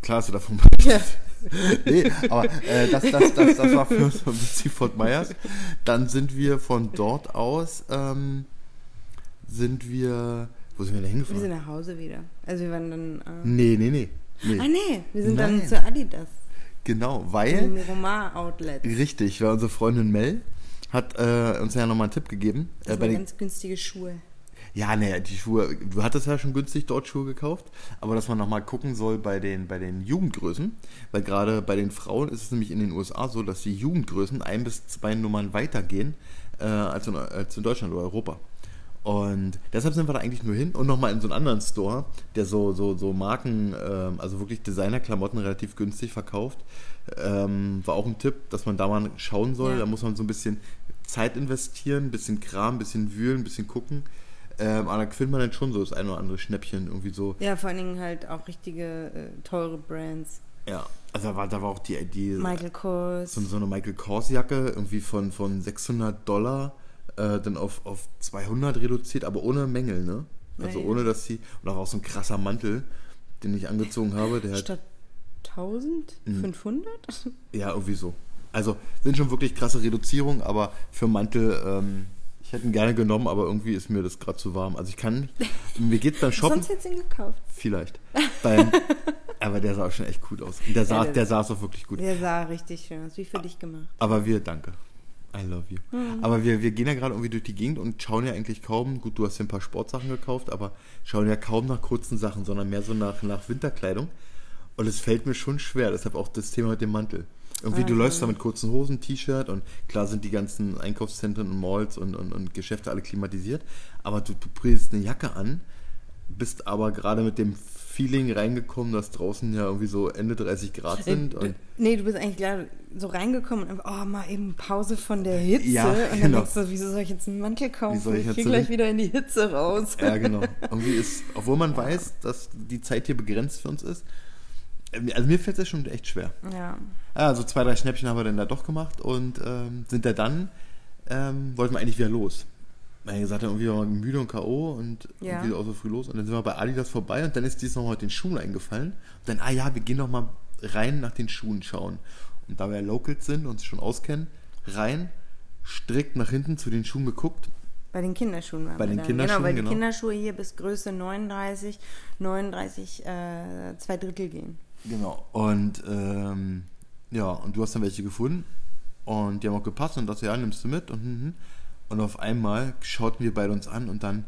Speaker 1: Klar hast du davon
Speaker 2: Ja.
Speaker 1: nee, aber äh, das, das, das, das war für uns vom Prinzip Fort Myers. Dann sind wir von dort aus, ähm, sind wir, wo sind wir denn
Speaker 2: Wir
Speaker 1: hingefahren?
Speaker 2: sind nach Hause wieder. Also wir waren dann. Äh,
Speaker 1: Nee, nee, nee. nee.
Speaker 2: Ah nee, wir sind
Speaker 1: Nein.
Speaker 2: dann zu Adidas.
Speaker 1: Genau,
Speaker 2: Im
Speaker 1: weil,
Speaker 2: Miramar Outlet.
Speaker 1: richtig, weil unsere Freundin Mel hat äh, uns ja nochmal einen Tipp gegeben.
Speaker 2: Das
Speaker 1: Äh,
Speaker 2: sind
Speaker 1: den,
Speaker 2: ganz günstige Schuhe.
Speaker 1: Ja, nee, die Schuhe, du hattest ja schon günstig dort Schuhe gekauft, aber dass man nochmal gucken soll bei den, bei den Jugendgrößen, weil gerade bei den Frauen ist es nämlich in den USA so, dass die Jugendgrößen ein bis zwei Nummern weitergehen äh, als, in, als in Deutschland oder Europa. Und deshalb sind wir da eigentlich nur hin und nochmal in so einen anderen Store, der so, so, so Marken, ähm, also wirklich Designerklamotten relativ günstig verkauft. Ähm, war auch ein Tipp, dass man da mal schauen soll.
Speaker 2: Ja.
Speaker 1: Da muss man so ein bisschen Zeit investieren, ein bisschen Kram, ein bisschen wühlen, ein bisschen gucken. Ähm, aber da findet man dann schon so das ein oder andere Schnäppchen irgendwie so.
Speaker 2: Ja, vor allen Dingen halt auch richtige äh, teure Brands.
Speaker 1: Ja, also da war, da war auch die, die
Speaker 2: Michael Kors.
Speaker 1: so, so eine Michael Kors Jacke irgendwie von, von 600 Dollar äh, dann auf, auf 200 reduziert, aber ohne Mängel, ne? Also
Speaker 2: ja.
Speaker 1: ohne, dass sie, und auch so ein krasser Mantel, den ich angezogen habe, der
Speaker 2: Statt 1500?
Speaker 1: ja, irgendwie so. Also sind schon wirklich krasse Reduzierungen, aber für Mantel, ähm, ich hätte ihn gerne genommen, aber irgendwie ist mir das gerade zu warm. Also ich kann nicht, mir geht's beim Shoppen,
Speaker 2: Sonst hättest du ihn gekauft.
Speaker 1: vielleicht, beim, aber der sah auch schon echt gut aus. Und der, sah,
Speaker 2: der-
Speaker 1: der saß auch wirklich gut.
Speaker 2: Der sah richtig schön aus. Wie für dich gemacht.
Speaker 1: Aber wir, danke. I love you. Aber wir, wir gehen ja gerade irgendwie durch die Gegend und schauen ja eigentlich kaum, gut, du hast ja ein paar Sportsachen gekauft, aber schauen ja kaum nach kurzen Sachen, sondern mehr so nach, nach Winterkleidung. Und es fällt mir schon schwer, deshalb auch das Thema mit dem Mantel. Irgendwie, du läufst da mit kurzen Hosen, T-Shirt und klar sind die ganzen Einkaufszentren und Malls und, und, und Geschäfte alle klimatisiert, aber du, du bringst eine Jacke an, bist aber gerade mit dem Feeling reingekommen, dass draußen ja irgendwie so Ende 30 Grad sind.
Speaker 2: Äh,
Speaker 1: Und
Speaker 2: du, nee, du bist eigentlich klar so reingekommen und einfach, oh, mal eben Pause von der Hitze.
Speaker 1: Ja,
Speaker 2: und dann
Speaker 1: genau.
Speaker 2: denkst du, wieso soll ich jetzt einen Mantel kaufen?
Speaker 1: ich
Speaker 2: ich gehe gleich wieder in die Hitze raus.
Speaker 1: Ja, genau. Irgendwie ist, obwohl man weiß, dass die Zeit hier begrenzt für uns ist, also mir fällt es schon echt schwer.
Speaker 2: Ja.
Speaker 1: Ja, also zwei, drei Schnäppchen haben wir dann da doch gemacht und ähm, sind da dann, ähm, wollten wir eigentlich wieder los. Weil gesagt haben, irgendwie waren wir müde und K.O. und
Speaker 2: Ja.
Speaker 1: irgendwie auch so früh los. Und dann sind wir bei Adidas vorbei und dann ist dies nochmal mit den Schuhen eingefallen. Und dann, ah ja, wir gehen nochmal rein nach den Schuhen schauen. Und da wir Locals sind und uns schon auskennen, rein, strikt nach hinten zu den Schuhen geguckt.
Speaker 2: Bei den Kinderschuhen waren
Speaker 1: Bei
Speaker 2: wir
Speaker 1: den
Speaker 2: dann.
Speaker 1: Kinderschuhen,
Speaker 2: Genau, weil
Speaker 1: genau.
Speaker 2: die Kinderschuhe hier bis Größe 39, 39, äh, zwei Drittel gehen.
Speaker 1: Genau. Und ähm, ja, und du hast dann welche gefunden und die haben auch gepasst und das ja, nimmst du mit und hm, hm. und auf einmal schauten wir beide uns an und dann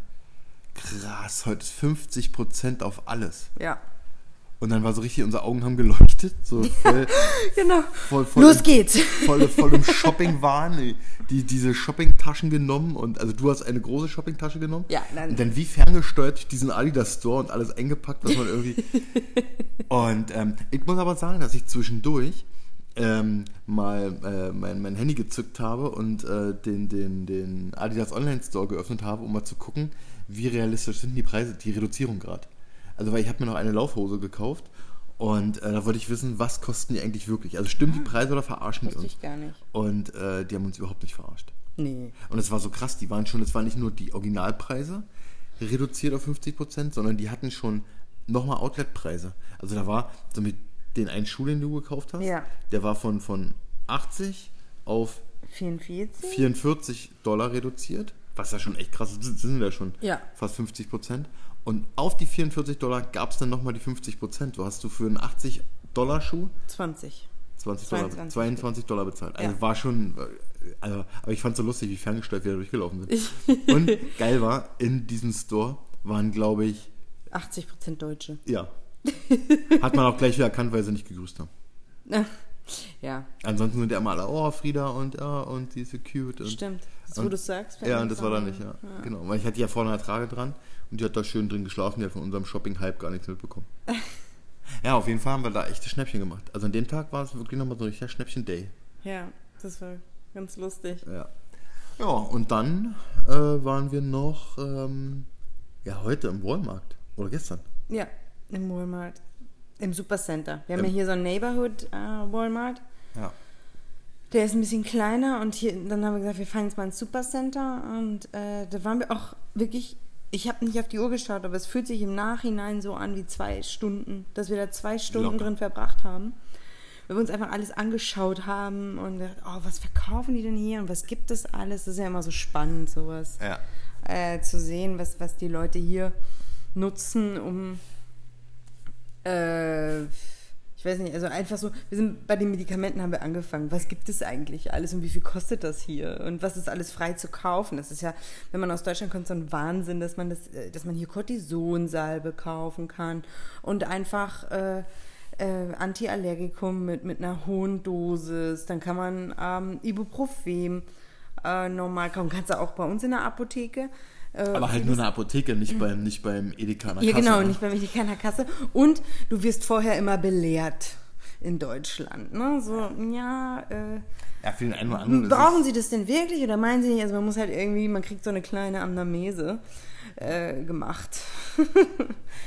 Speaker 1: krass, heute ist 50% auf alles.
Speaker 2: Ja.
Speaker 1: Und dann war so richtig, unsere Augen haben geleuchtet, so voll,
Speaker 2: Genau.
Speaker 1: voll, voll
Speaker 2: Los
Speaker 1: im,
Speaker 2: geht's.
Speaker 1: Voll, voll im Shopping-Wahn, die, diese Shoppingtaschen genommen und also du hast eine große Shoppingtasche genommen.
Speaker 2: Ja, dann-
Speaker 1: Und dann wie ferngesteuert durch diesen Adidas Store und alles eingepackt, was man irgendwie. und ähm, ich muss aber sagen, dass ich zwischendurch ähm, mal äh, mein, mein Handy gezückt habe und äh, den, den, den Adidas Online Store geöffnet habe, um mal zu gucken, wie realistisch sind die Preise, die Reduzierung gerade. Also weil ich habe mir noch eine Laufhose gekauft und äh, da wollte ich wissen, was kosten die eigentlich wirklich. Also stimmen die Preise oder verarschen die uns?
Speaker 2: ich gar nicht.
Speaker 1: Und äh, die haben uns überhaupt nicht verarscht.
Speaker 2: Nee.
Speaker 1: Und es war so krass, die waren schon, es waren nicht nur die Originalpreise reduziert auf 50%, sondern die hatten schon nochmal Outletpreise. Also da war so mit den einen Schuh, den du gekauft hast,
Speaker 2: Ja.
Speaker 1: der war von, von 80 auf
Speaker 2: 44?
Speaker 1: 44 Dollar reduziert. was ja schon echt krass ist, sind sind ja schon
Speaker 2: Ja.
Speaker 1: fast 50 Prozent. Und auf die 44 Dollar gab es dann nochmal die 50 Prozent. Du hast du für einen 80 Dollar Schuh
Speaker 2: 20.
Speaker 1: 20 Dollar,
Speaker 2: 22.
Speaker 1: 22 Dollar bezahlt. Also
Speaker 2: Ja.
Speaker 1: war schon, äh, also, aber ich fand es so lustig, wie ferngesteuert wir da durchgelaufen sind. Und geil war, in diesem Store waren, glaube ich,
Speaker 2: 80% Deutsche.
Speaker 1: ja, hat man auch gleich wieder erkannt, weil sie nicht gegrüßt haben.
Speaker 2: Ja,
Speaker 1: Ansonsten sind ja immer alle, oh, Frieda und ja, und sie ist so cute. Und,
Speaker 2: stimmt. Das, wo
Speaker 1: und-
Speaker 2: du es sagst.
Speaker 1: Ja, und das war da nicht, ja. Genau, weil ich hatte ja vorne eine Trage dran und die hat da schön drin geschlafen, die hat von unserem Shopping-Hype gar nichts mitbekommen. ja, auf jeden Fall haben wir da echte Schnäppchen gemacht. Also an dem Tag war es wirklich nochmal so ein richtiger Schnäppchen-Day.
Speaker 2: Ja, das war ganz lustig.
Speaker 1: Ja. Ja, und dann äh, waren wir noch, ähm, ja, heute im Walmart. Oder gestern.
Speaker 2: Ja, im Walmart. Im Supercenter. Wir haben ja hier so ein Neighborhood äh, Walmart.
Speaker 1: Ja.
Speaker 2: Der ist ein bisschen kleiner und hier, dann haben wir gesagt, wir fahren jetzt mal ins Supercenter und äh, da waren wir auch wirklich, ich habe nicht auf die Uhr geschaut, aber es fühlt sich im Nachhinein so an wie zwei Stunden, dass wir da zwei Stunden
Speaker 1: Locker.
Speaker 2: drin verbracht haben. Weil wir uns einfach alles angeschaut haben und gedacht, oh, was verkaufen die denn hier und was gibt es alles? Das ist ja immer so spannend, sowas
Speaker 1: Ja.
Speaker 2: äh, zu sehen, was, was die Leute hier nutzen, um äh, ich weiß nicht, also einfach so, wir sind bei den Medikamenten haben wir angefangen. Was gibt es eigentlich alles und wie viel kostet das hier? Und was ist alles frei zu kaufen? Das ist ja, wenn man aus Deutschland kommt, so ein Wahnsinn, dass man das, äh, dass man hier Cortisonsalbe kaufen kann und einfach äh, äh, Antiallergikum mit, mit einer hohen Dosis. Dann kann man ähm, Ibuprofen äh, normal kaufen. Kannst du auch bei uns in der Apotheke. Äh,
Speaker 1: Aber halt nur in der Apotheke, nicht beim, nicht beim Edeka.
Speaker 2: ja, genau,
Speaker 1: ne?
Speaker 2: nicht bei keiner Kasse. Und du wirst vorher immer belehrt in Deutschland. Ne? So, ja, äh,
Speaker 1: Ja, für den einen oder anderen
Speaker 2: brauchen Sie das denn wirklich oder meinen Sie nicht? Also man muss halt irgendwie, man kriegt so eine kleine Anamnese äh, gemacht.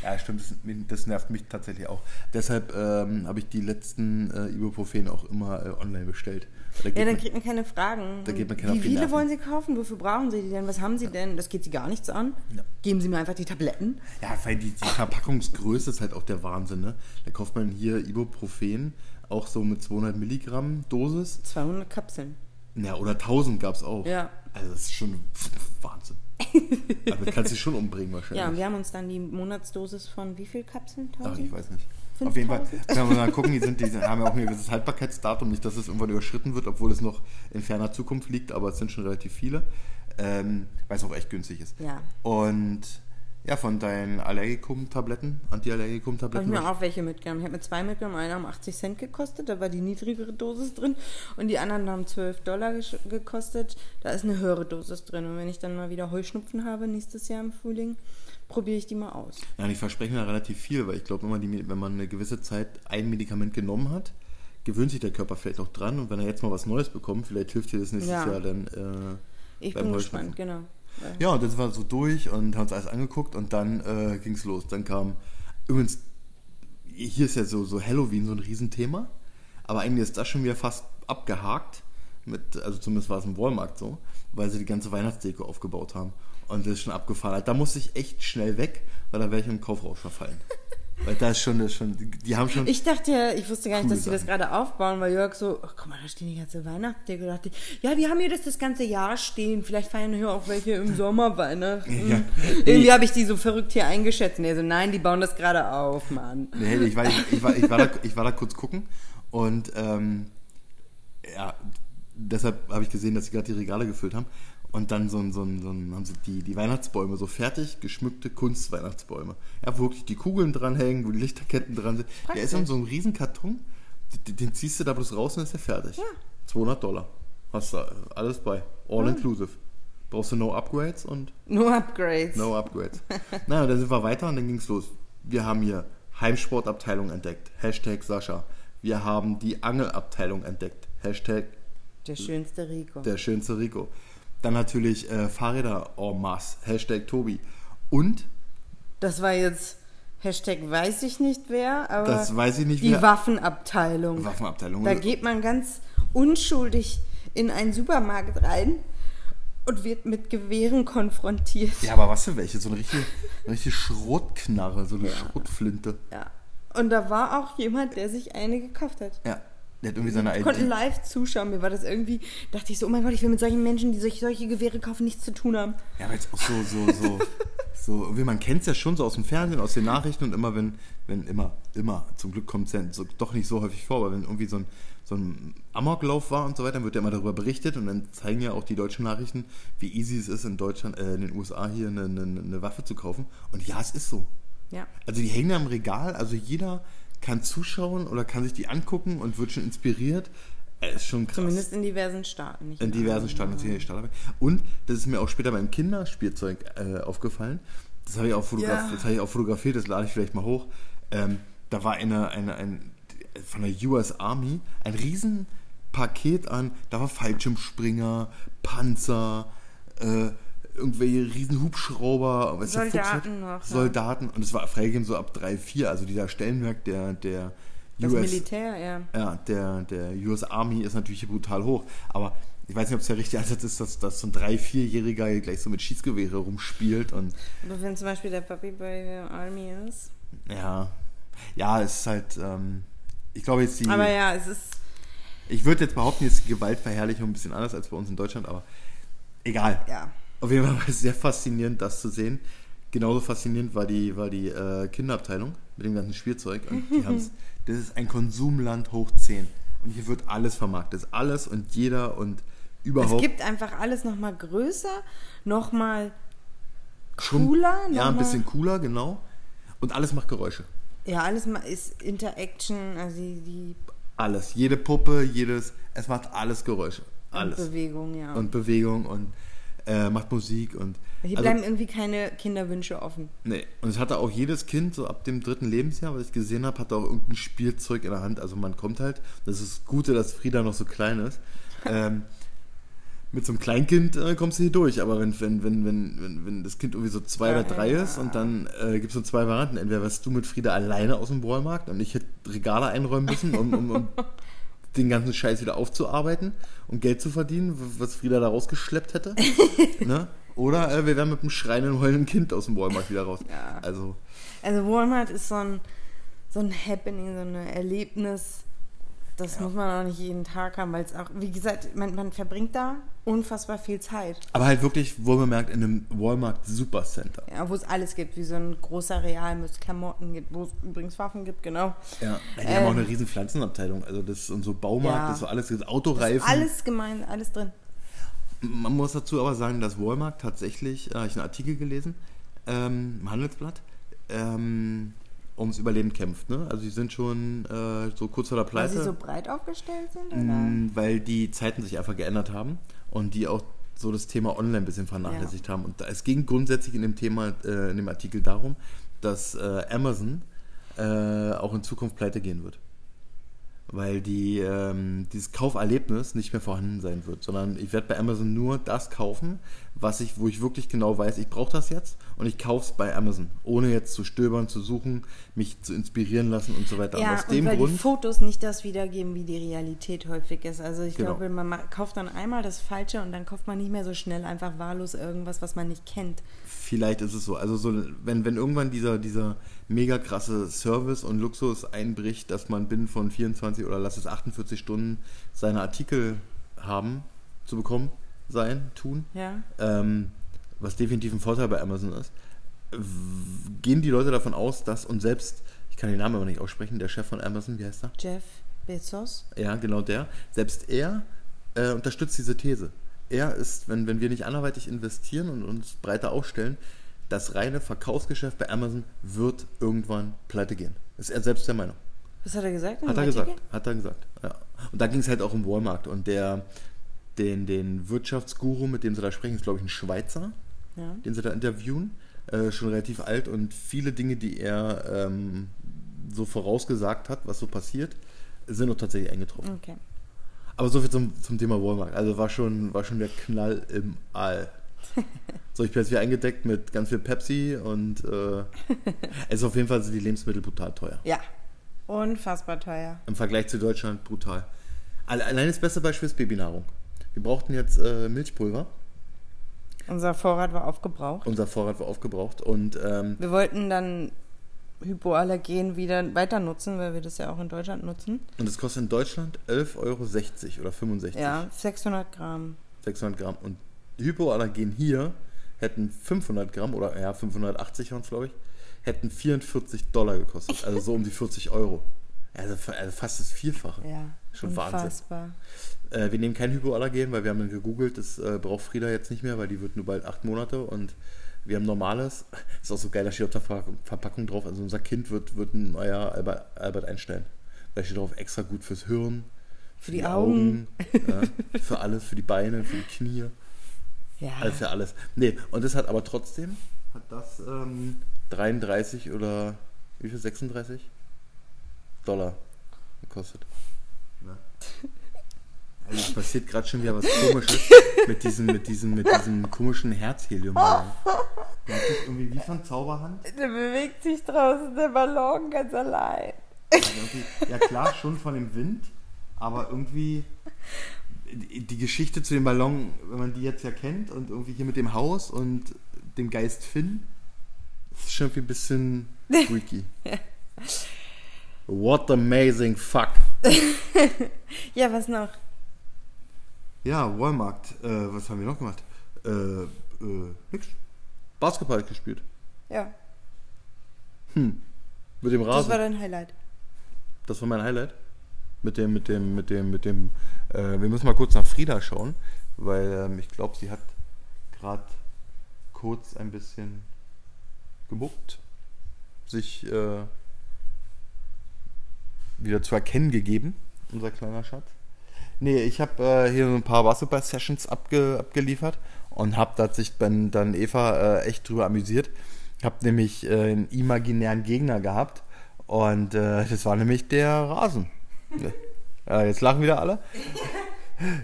Speaker 1: Ja, stimmt, das, das nervt mich tatsächlich auch. Deshalb ähm, habe ich die letzten äh, Ibuprofen auch immer äh, online bestellt.
Speaker 2: Ja, dann kriegt man keine Fragen.
Speaker 1: Da geht man keiner
Speaker 2: Wie viele
Speaker 1: Nerven.
Speaker 2: wollen Sie kaufen? Wofür brauchen Sie die denn? Was haben Sie denn? Das geht Sie gar nichts an.
Speaker 1: Ja.
Speaker 2: Geben Sie mir einfach die Tabletten.
Speaker 1: Ja, weil die, die Verpackungsgröße ist halt auch der Wahnsinn, ne? Da kauft man hier Ibuprofen, auch so mit 200 Milligramm Dosis.
Speaker 2: 200 Kapseln.
Speaker 1: Ja, oder 1000 gab es auch.
Speaker 2: Ja.
Speaker 1: Also das ist schon Wahnsinn. Damit kannst du dich schon umbringen wahrscheinlich.
Speaker 2: Ja, und wir haben uns dann die Monatsdosis von wie viel Kapseln?
Speaker 1: Ach,
Speaker 2: 1000?
Speaker 1: ich weiß nicht. Auf jeden Fall
Speaker 2: 5000?
Speaker 1: können wir mal gucken, die, sind, die haben ja auch ein gewisses Haltbarkeitsdatum, nicht, dass es irgendwann überschritten wird, obwohl es noch in ferner Zukunft liegt, aber es sind schon relativ viele, ähm, weil es auch echt günstig ist.
Speaker 2: Ja.
Speaker 1: Und ja, von deinen Allergikum-Tabletten,
Speaker 2: Habe ich
Speaker 1: Anti-Allergikum-Tabletten.
Speaker 2: mir auch welche mitgenommen. Ich habe mir zwei mitgenommen. Eine haben 80 Cent gekostet, da war die niedrigere Dosis drin. Und die anderen haben 12 Dollar gekostet. Da ist eine höhere Dosis drin. Und wenn ich dann mal wieder Heuschnupfen habe, nächstes Jahr im Frühling, probiere ich die mal aus.
Speaker 1: Ja, und ich verspreche mir relativ viel, weil ich glaube, wenn man, die, wenn man eine gewisse Zeit ein Medikament genommen hat, gewöhnt sich der Körper vielleicht auch dran und wenn er jetzt mal was Neues bekommt, vielleicht hilft dir das nächstes
Speaker 2: Ja.
Speaker 1: Jahr dann. Äh,
Speaker 2: Ich bin gespannt, genau.
Speaker 1: Ja, und dann sind wir so durch und haben uns alles angeguckt und dann äh, ging es los. Dann kam, übrigens, hier ist ja so, so Halloween so ein Riesenthema, aber eigentlich ist das schon wieder fast abgehakt, mit, also zumindest war es im Walmart so, weil sie die ganze Weihnachtsdeko aufgebaut haben. Und das ist schon abgefahren. Da musste ich echt schnell weg, weil da wäre ich im Kaufrausch verfallen. weil da ist schon, das ist schon die, haben schon...
Speaker 2: Ich dachte ja, ich wusste gar nicht, dass sie das gerade aufbauen, weil Jörg so, oh, guck mal, da stehen die ganze Weihnachtsdeko. Da dachte ich, ja, die haben hier das das ganze Jahr stehen. Vielleicht feiern hier auch welche im Sommer Weihnachten.
Speaker 1: Ja.
Speaker 2: Irgendwie habe ich die so verrückt hier eingeschätzt. Nee, so, nein, die bauen das gerade auf, Mann.
Speaker 1: Nee, ich war, ich, ich, war, ich, war da, ich war da kurz gucken und ähm, ja, deshalb habe ich gesehen, dass sie gerade die Regale gefüllt haben. Und dann so ein, so ein, so ein, haben sie die, die Weihnachtsbäume, so fertig geschmückte Kunstweihnachtsbäume. Ja, wo wirklich die Kugeln dranhängen, wo die Lichterketten dran sind. Der ist in so einem riesen Karton, den, den ziehst du da bloß raus und ist der fertig.
Speaker 2: Ja.
Speaker 1: 200 Dollar. Hast du alles bei. All inclusive. Brauchst du no Upgrades und
Speaker 2: Nur Upgrades.
Speaker 1: No Upgrades. naja, dann sind wir weiter und dann ging's los. Wir haben hier Heimsportabteilung entdeckt. Hashtag Sascha. Wir haben die Angelabteilung entdeckt. Hashtag
Speaker 2: Der schönste Rico.
Speaker 1: der schönste Rico. Dann natürlich äh, Fahrräder en masse. Hashtag Tobi. Und,
Speaker 2: Das war jetzt Hashtag weiß ich nicht wer, aber
Speaker 1: das weiß ich nicht
Speaker 2: die
Speaker 1: wer,
Speaker 2: Waffenabteilung.
Speaker 1: Waffenabteilung.
Speaker 2: Da geht man ganz unschuldig in einen Supermarkt rein und wird mit Gewehren konfrontiert.
Speaker 1: ja, aber was für welche? So eine richtige, eine richtige Schrotknarre, so eine Schrotflinte.
Speaker 2: Ja. Und da war auch jemand, der sich eine gekauft hat.
Speaker 1: Ja. Der hat irgendwie seine
Speaker 2: Wir
Speaker 1: ID.
Speaker 2: konnten live zuschauen. Mir war das irgendwie, dachte ich so, oh mein Gott, ich will mit solchen Menschen, die solche, solche Gewehre kaufen, nichts zu tun haben.
Speaker 1: Ja, aber jetzt auch so, so, so, so, irgendwie, man kennt es ja schon so aus dem Fernsehen, aus den Nachrichten und immer, wenn, wenn, immer, immer, zum Glück kommt es ja so, doch nicht so häufig vor, aber wenn irgendwie so ein, so ein Amoklauf war und so weiter, dann wird ja immer darüber berichtet und dann zeigen ja auch die deutschen Nachrichten, wie easy es ist, in Deutschland, äh, in den USA hier eine, eine, eine Waffe zu kaufen. Und ja, es ist so.
Speaker 2: Ja.
Speaker 1: Also die hängen da im Regal, also jeder kann zuschauen oder kann sich die angucken und wird schon inspiriert. Äh, ist schon krass.
Speaker 2: Zumindest in diversen Staaten. Nicht
Speaker 1: In diversen
Speaker 2: allen.
Speaker 1: Staaten die Staaten. Und das ist mir auch später beim Kinderspielzeug äh, aufgefallen. Das habe ich, auch
Speaker 2: Ja.
Speaker 1: das habe ich auch fotografiert, das lade ich vielleicht mal hoch. Ähm, da war eine, eine, ein, von der US Army ein riesen Paket an, da war Fallschirmspringer, Panzer, äh, irgendwelche riesen Hubschrauber, was der Fuchs hat.
Speaker 2: Soldaten noch, ja.
Speaker 1: Soldaten und es war freigegeben so ab 3, 4, also dieser Stellenwerk der, der
Speaker 2: Das
Speaker 1: US
Speaker 2: Militär, ja.
Speaker 1: ja, der, der US Army ist natürlich hier brutal hoch. Aber ich weiß nicht, ob es der richtige Ansatz ist, dass, dass so ein 3-, 4-Jähriger gleich so mit Schießgewehre rumspielt. Und
Speaker 2: Aber wenn zum Beispiel der Papi bei der Army ist.
Speaker 1: ja, ja, es ist halt, ähm, ich glaube jetzt die,
Speaker 2: Aber ja, es ist.
Speaker 1: ich würde jetzt behaupten, jetzt ist die Gewaltverherrlichung ein bisschen anders als bei uns in Deutschland, aber egal.
Speaker 2: Ja.
Speaker 1: Auf jeden Fall war es sehr faszinierend, das zu sehen. Genauso faszinierend war die, war die äh, Kinderabteilung mit dem ganzen Spielzeug. Und die haben's, das ist ein Konsumland hoch 10. Und hier wird alles vermarktet. Alles und jeder und
Speaker 2: Es
Speaker 1: überhaupt.
Speaker 2: gibt einfach alles nochmal größer, nochmal
Speaker 1: schon-
Speaker 2: cooler.
Speaker 1: Ja,
Speaker 2: noch
Speaker 1: ein
Speaker 2: mal-
Speaker 1: bisschen cooler, genau. Und alles macht Geräusche.
Speaker 2: Ja, alles ist Interaction, also die, die
Speaker 1: Alles. Jede Puppe, jedes. Es macht alles Geräusche. Alles.
Speaker 2: und Bewegung, ja.
Speaker 1: Und Bewegung und äh, macht Musik und.
Speaker 2: Hier
Speaker 1: also-
Speaker 2: bleiben irgendwie keine Kinderwünsche offen.
Speaker 1: Nee, und es hatte auch jedes Kind, so ab dem dritten Lebensjahr, was ich gesehen habe, hatte auch irgendein Spielzeug in der Hand. Also man kommt halt, das ist das Gute, dass Frieda noch so klein ist. ähm, mit so einem Kleinkind äh, kommst du hier durch, aber wenn, wenn, wenn, wenn, wenn, das Kind irgendwie so zwei
Speaker 2: Ja,
Speaker 1: oder drei
Speaker 2: ja.
Speaker 1: ist und dann äh, gibt es so zwei Varianten. Entweder wärst du mit Frieda alleine aus dem Walmart und ich hätte Regale einräumen müssen, um, um, um den ganzen Scheiß wieder aufzuarbeiten und Geld zu verdienen, was Frieda da rausgeschleppt hätte. ne? Oder äh, wir wären mit einem schreienden, heulenden Kind aus dem Walmart wieder raus.
Speaker 2: Ja.
Speaker 1: Also,
Speaker 2: Also Walmart ist so ein, so ein Happening, so ein Erlebnis. Das muss man auch nicht jeden Tag haben, weil es auch, wie gesagt, man, man verbringt da unfassbar viel Zeit.
Speaker 1: aber halt wirklich wohl bemerkt in einem Walmart Supercenter.
Speaker 2: Ja, wo es alles gibt, wie so ein großer Real, wo es Klamotten gibt, wo es übrigens Waffen gibt, genau.
Speaker 1: Ja. Die haben auch
Speaker 2: Ähm.
Speaker 1: eine riesen Pflanzenabteilung. Also das und so Baumarkt,
Speaker 2: Ja.
Speaker 1: das ist so alles, das
Speaker 2: Das
Speaker 1: Autoreifen.
Speaker 2: ist alles gemein, alles drin.
Speaker 1: Man muss dazu aber sagen, dass Walmart tatsächlich, äh, ich habe einen Artikel gelesen, ähm, im Handelsblatt, ähm, ums Überleben kämpft. Ne? Also die sind schon äh, so kurz vor der
Speaker 2: Weil
Speaker 1: Pleite.
Speaker 2: sie so breit aufgestellt sind, oder?
Speaker 1: Mm, weil die Zeiten sich einfach geändert haben und die auch so das Thema Online ein bisschen vernachlässigt haben. Und es ging grundsätzlich in dem Thema, äh, in dem Artikel darum, dass äh, Amazon äh, auch in Zukunft pleite gehen wird. Weil die, ähm, dieses Kauferlebnis nicht mehr vorhanden sein wird, sondern ich werde bei Amazon nur das kaufen, was ich, wo ich wirklich genau weiß, ich brauche das jetzt und ich kaufe es bei Amazon, ohne jetzt zu stöbern, zu suchen, mich zu inspirieren lassen und so weiter.
Speaker 2: Ja,
Speaker 1: und aus
Speaker 2: und
Speaker 1: dem
Speaker 2: weil
Speaker 1: Grund
Speaker 2: die Fotos nicht das wiedergeben, wie die Realität häufig ist. Also ich
Speaker 1: Genau.
Speaker 2: glaube, man ma- kauft dann einmal das Falsche und dann kauft man nicht mehr so schnell einfach wahllos irgendwas, was man nicht kennt.
Speaker 1: Vielleicht ist es so. Also so, wenn, wenn irgendwann dieser, dieser mega krasse Service und Luxus einbricht, dass man binnen von 24 oder lass es 48 Stunden seine Artikel haben, zu bekommen, sein, tun,
Speaker 2: Ja.
Speaker 1: ähm, was definitiv ein Vorteil bei Amazon ist, gehen die Leute davon aus, dass und selbst, ich kann den Namen aber nicht aussprechen, der Chef von Amazon, wie heißt er?
Speaker 2: Jeff Bezos.
Speaker 1: Ja, genau der. Selbst er äh, unterstützt diese These. Er ist, wenn, wenn wir nicht anderweitig investieren und uns breiter aufstellen, das reine Verkaufsgeschäft bei Amazon wird irgendwann pleite gehen. Ist er selbst der Meinung.
Speaker 2: Was hat er gesagt?
Speaker 1: Hat er gesagt. Hat er gesagt. Ja. Und da ging es halt auch um Walmart. Und der, den, den Wirtschaftsguru, mit dem sie da sprechen, ist, glaube ich, ein Schweizer,
Speaker 2: Ja.
Speaker 1: den sie da interviewen. Äh, schon relativ alt und viele Dinge, die er ähm, so vorausgesagt hat, was so passiert, sind auch tatsächlich eingetroffen.
Speaker 2: Okay.
Speaker 1: Aber so viel zum, zum Thema Walmart. Also war schon, war schon der Knall im All. So, ich bin jetzt wieder eingedeckt mit ganz viel Pepsi und äh, es ist auf jeden Fall sind die Lebensmittel brutal teuer.
Speaker 2: Ja. Unfassbar teuer.
Speaker 1: Im Vergleich zu Deutschland brutal. Alle- Allein das beste Beispiel ist Babynahrung. Wir brauchten jetzt äh, Milchpulver.
Speaker 2: Unser Vorrat war aufgebraucht.
Speaker 1: Unser Vorrat war aufgebraucht und ähm,
Speaker 2: Wir wollten dann Hypoallergen wieder weiter nutzen, weil wir das ja auch in Deutschland nutzen.
Speaker 1: Und das kostet in Deutschland 11,60 Euro oder 65.
Speaker 2: Ja, 600 Gramm.
Speaker 1: 600 Gramm. Und Hypoallergen hier hätten 500 Gramm oder ja, 580 waren es, glaube ich, hätten 44 Dollar gekostet. Also so um die 40 Euro. Also, also fast das Vierfache.
Speaker 2: Ja,
Speaker 1: Schon
Speaker 2: unfassbar.
Speaker 1: Wahnsinn. Äh, wir nehmen kein Hypoallergen, weil wir haben gegoogelt, das äh, braucht Frieda jetzt nicht mehr, weil die wird nur bald acht Monate und wir haben normales. Ist auch so geil, da steht auf der Ver Verpackung drauf. Also unser Kind wird, wird ein neuer Albert, Albert Einstein. Da steht drauf extra gut fürs Hirn,
Speaker 2: Für die Augen.
Speaker 1: ja, für alles, für die Beine, für die Knie.
Speaker 2: Ja.
Speaker 1: Alles für alles. Nee, und das hat aber trotzdem, hat das ähm, 33 oder wie viel? 36 Dollar gekostet. Also es passiert gerade schon wieder was komisches mit diesem, mit diesem, mit diesem komischen Herzhelium. Das ist irgendwie wie von Zauberhand.
Speaker 2: Da bewegt sich draußen der Ballon ganz allein.
Speaker 1: Ja klar, schon von dem Wind, aber irgendwie die die Geschichte zu dem Ballon, wenn man die jetzt ja kennt und irgendwie hier mit dem Haus und dem Geist Finn, ist schon irgendwie ein bisschen freaky. What amazing fuck.
Speaker 2: Ja, was noch?
Speaker 1: Ja, Walmart, äh, was haben wir noch gemacht? Äh, äh, nix. Basketball gespielt.
Speaker 2: Ja,
Speaker 1: Mit dem
Speaker 2: das
Speaker 1: Rasen.
Speaker 2: war dein Highlight.
Speaker 1: Das war mein Highlight. Mit dem, mit dem, mit dem, mit dem. Äh, wir müssen mal kurz nach Frieda schauen, weil ähm, ich glaube, sie hat gerade kurz ein bisschen gemuckt, sich äh, wieder zu erkennen gegeben, unser kleiner Schatz. Nee, ich habe äh, hier so ein paar Basketball-Sessions abge abgeliefert und habe sich dann, dann Eva äh, echt drüber amüsiert. Habe nämlich äh, einen imaginären Gegner gehabt und äh, das war nämlich der Rasen. ja, jetzt lachen wieder alle.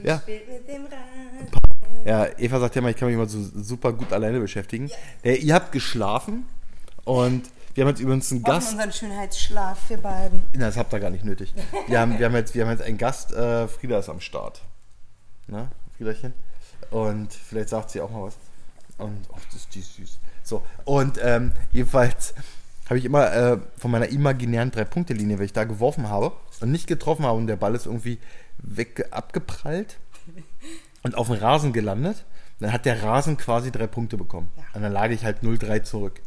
Speaker 1: Ja. Ja, Eva sagt ja immer, ich kann mich immer so super gut alleine beschäftigen. Ja, ihr habt geschlafen und wir haben jetzt übrigens einen
Speaker 2: Gast. Unseren Schönheitsschlaf für beiden.
Speaker 1: Na, das habt ihr gar nicht nötig. Wir haben, wir haben, jetzt, wir haben jetzt einen Gast, äh, Frieda ist am Start. Ne, Friederchen? Und vielleicht sagt sie auch mal was. Und, oh, das ist die süß. So, und ähm, jedenfalls habe ich immer äh, von meiner imaginären Drei-Punkte-Linie, weil ich da geworfen habe und nicht getroffen habe und der Ball ist irgendwie weg abgeprallt und auf den Rasen gelandet. Dann hat der Rasen quasi drei Punkte bekommen.
Speaker 2: Ja.
Speaker 1: Und dann lag ich halt 0-3 zurück.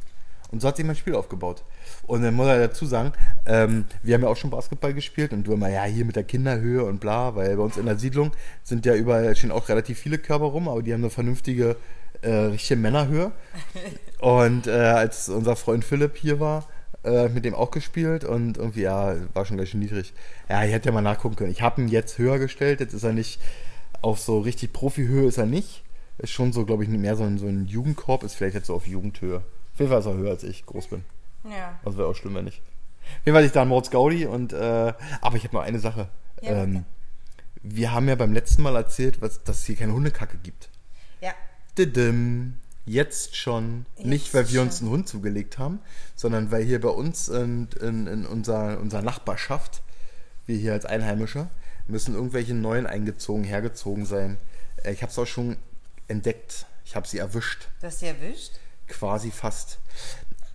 Speaker 1: Und so hat sich mein Spiel aufgebaut. Und dann muss er dazu sagen, ähm, wir haben ja auch schon Basketball gespielt und du immer, ja, hier mit der Kinderhöhe und bla, weil bei uns in der Siedlung sind ja überall stehen auch relativ viele Körper rum, aber die haben eine vernünftige, äh, richtige Männerhöhe. Und äh, als unser Freund Philipp hier war, äh, mit dem auch gespielt und irgendwie, ja, war schon ganz schön niedrig. Ja, ich hätte ja mal nachgucken können. Ich habe ihn jetzt höher gestellt, jetzt ist er nicht auf so richtig Profihöhe ist er nicht. Ist schon so, glaube ich, mehr so ein, so ein Jugendkorb, ist vielleicht jetzt so auf Jugendhöhe. Auf jeden Fall ist er höher als ich groß bin.
Speaker 2: Ja.
Speaker 1: Also wäre auch schlimm, wenn nicht. Auf jeden Fall ich da einen Mords Gaudi und, äh, aber ich habe noch eine Sache.
Speaker 2: Ja,
Speaker 1: ähm, wir haben ja beim letzten Mal erzählt, was, dass es hier keine Hundekacke gibt.
Speaker 2: Ja.
Speaker 1: Didim. Jetzt schon.
Speaker 2: Jetzt
Speaker 1: Nicht, weil wir uns
Speaker 2: schon.
Speaker 1: einen Hund zugelegt haben, sondern weil hier bei uns in, in, in unserer, unserer Nachbarschaft, wir hier als Einheimische, müssen irgendwelche neuen eingezogen, hergezogen sein. Äh, Ich habe es auch schon entdeckt. Ich habe sie erwischt.
Speaker 2: Das sie erwischt?
Speaker 1: Quasi fast.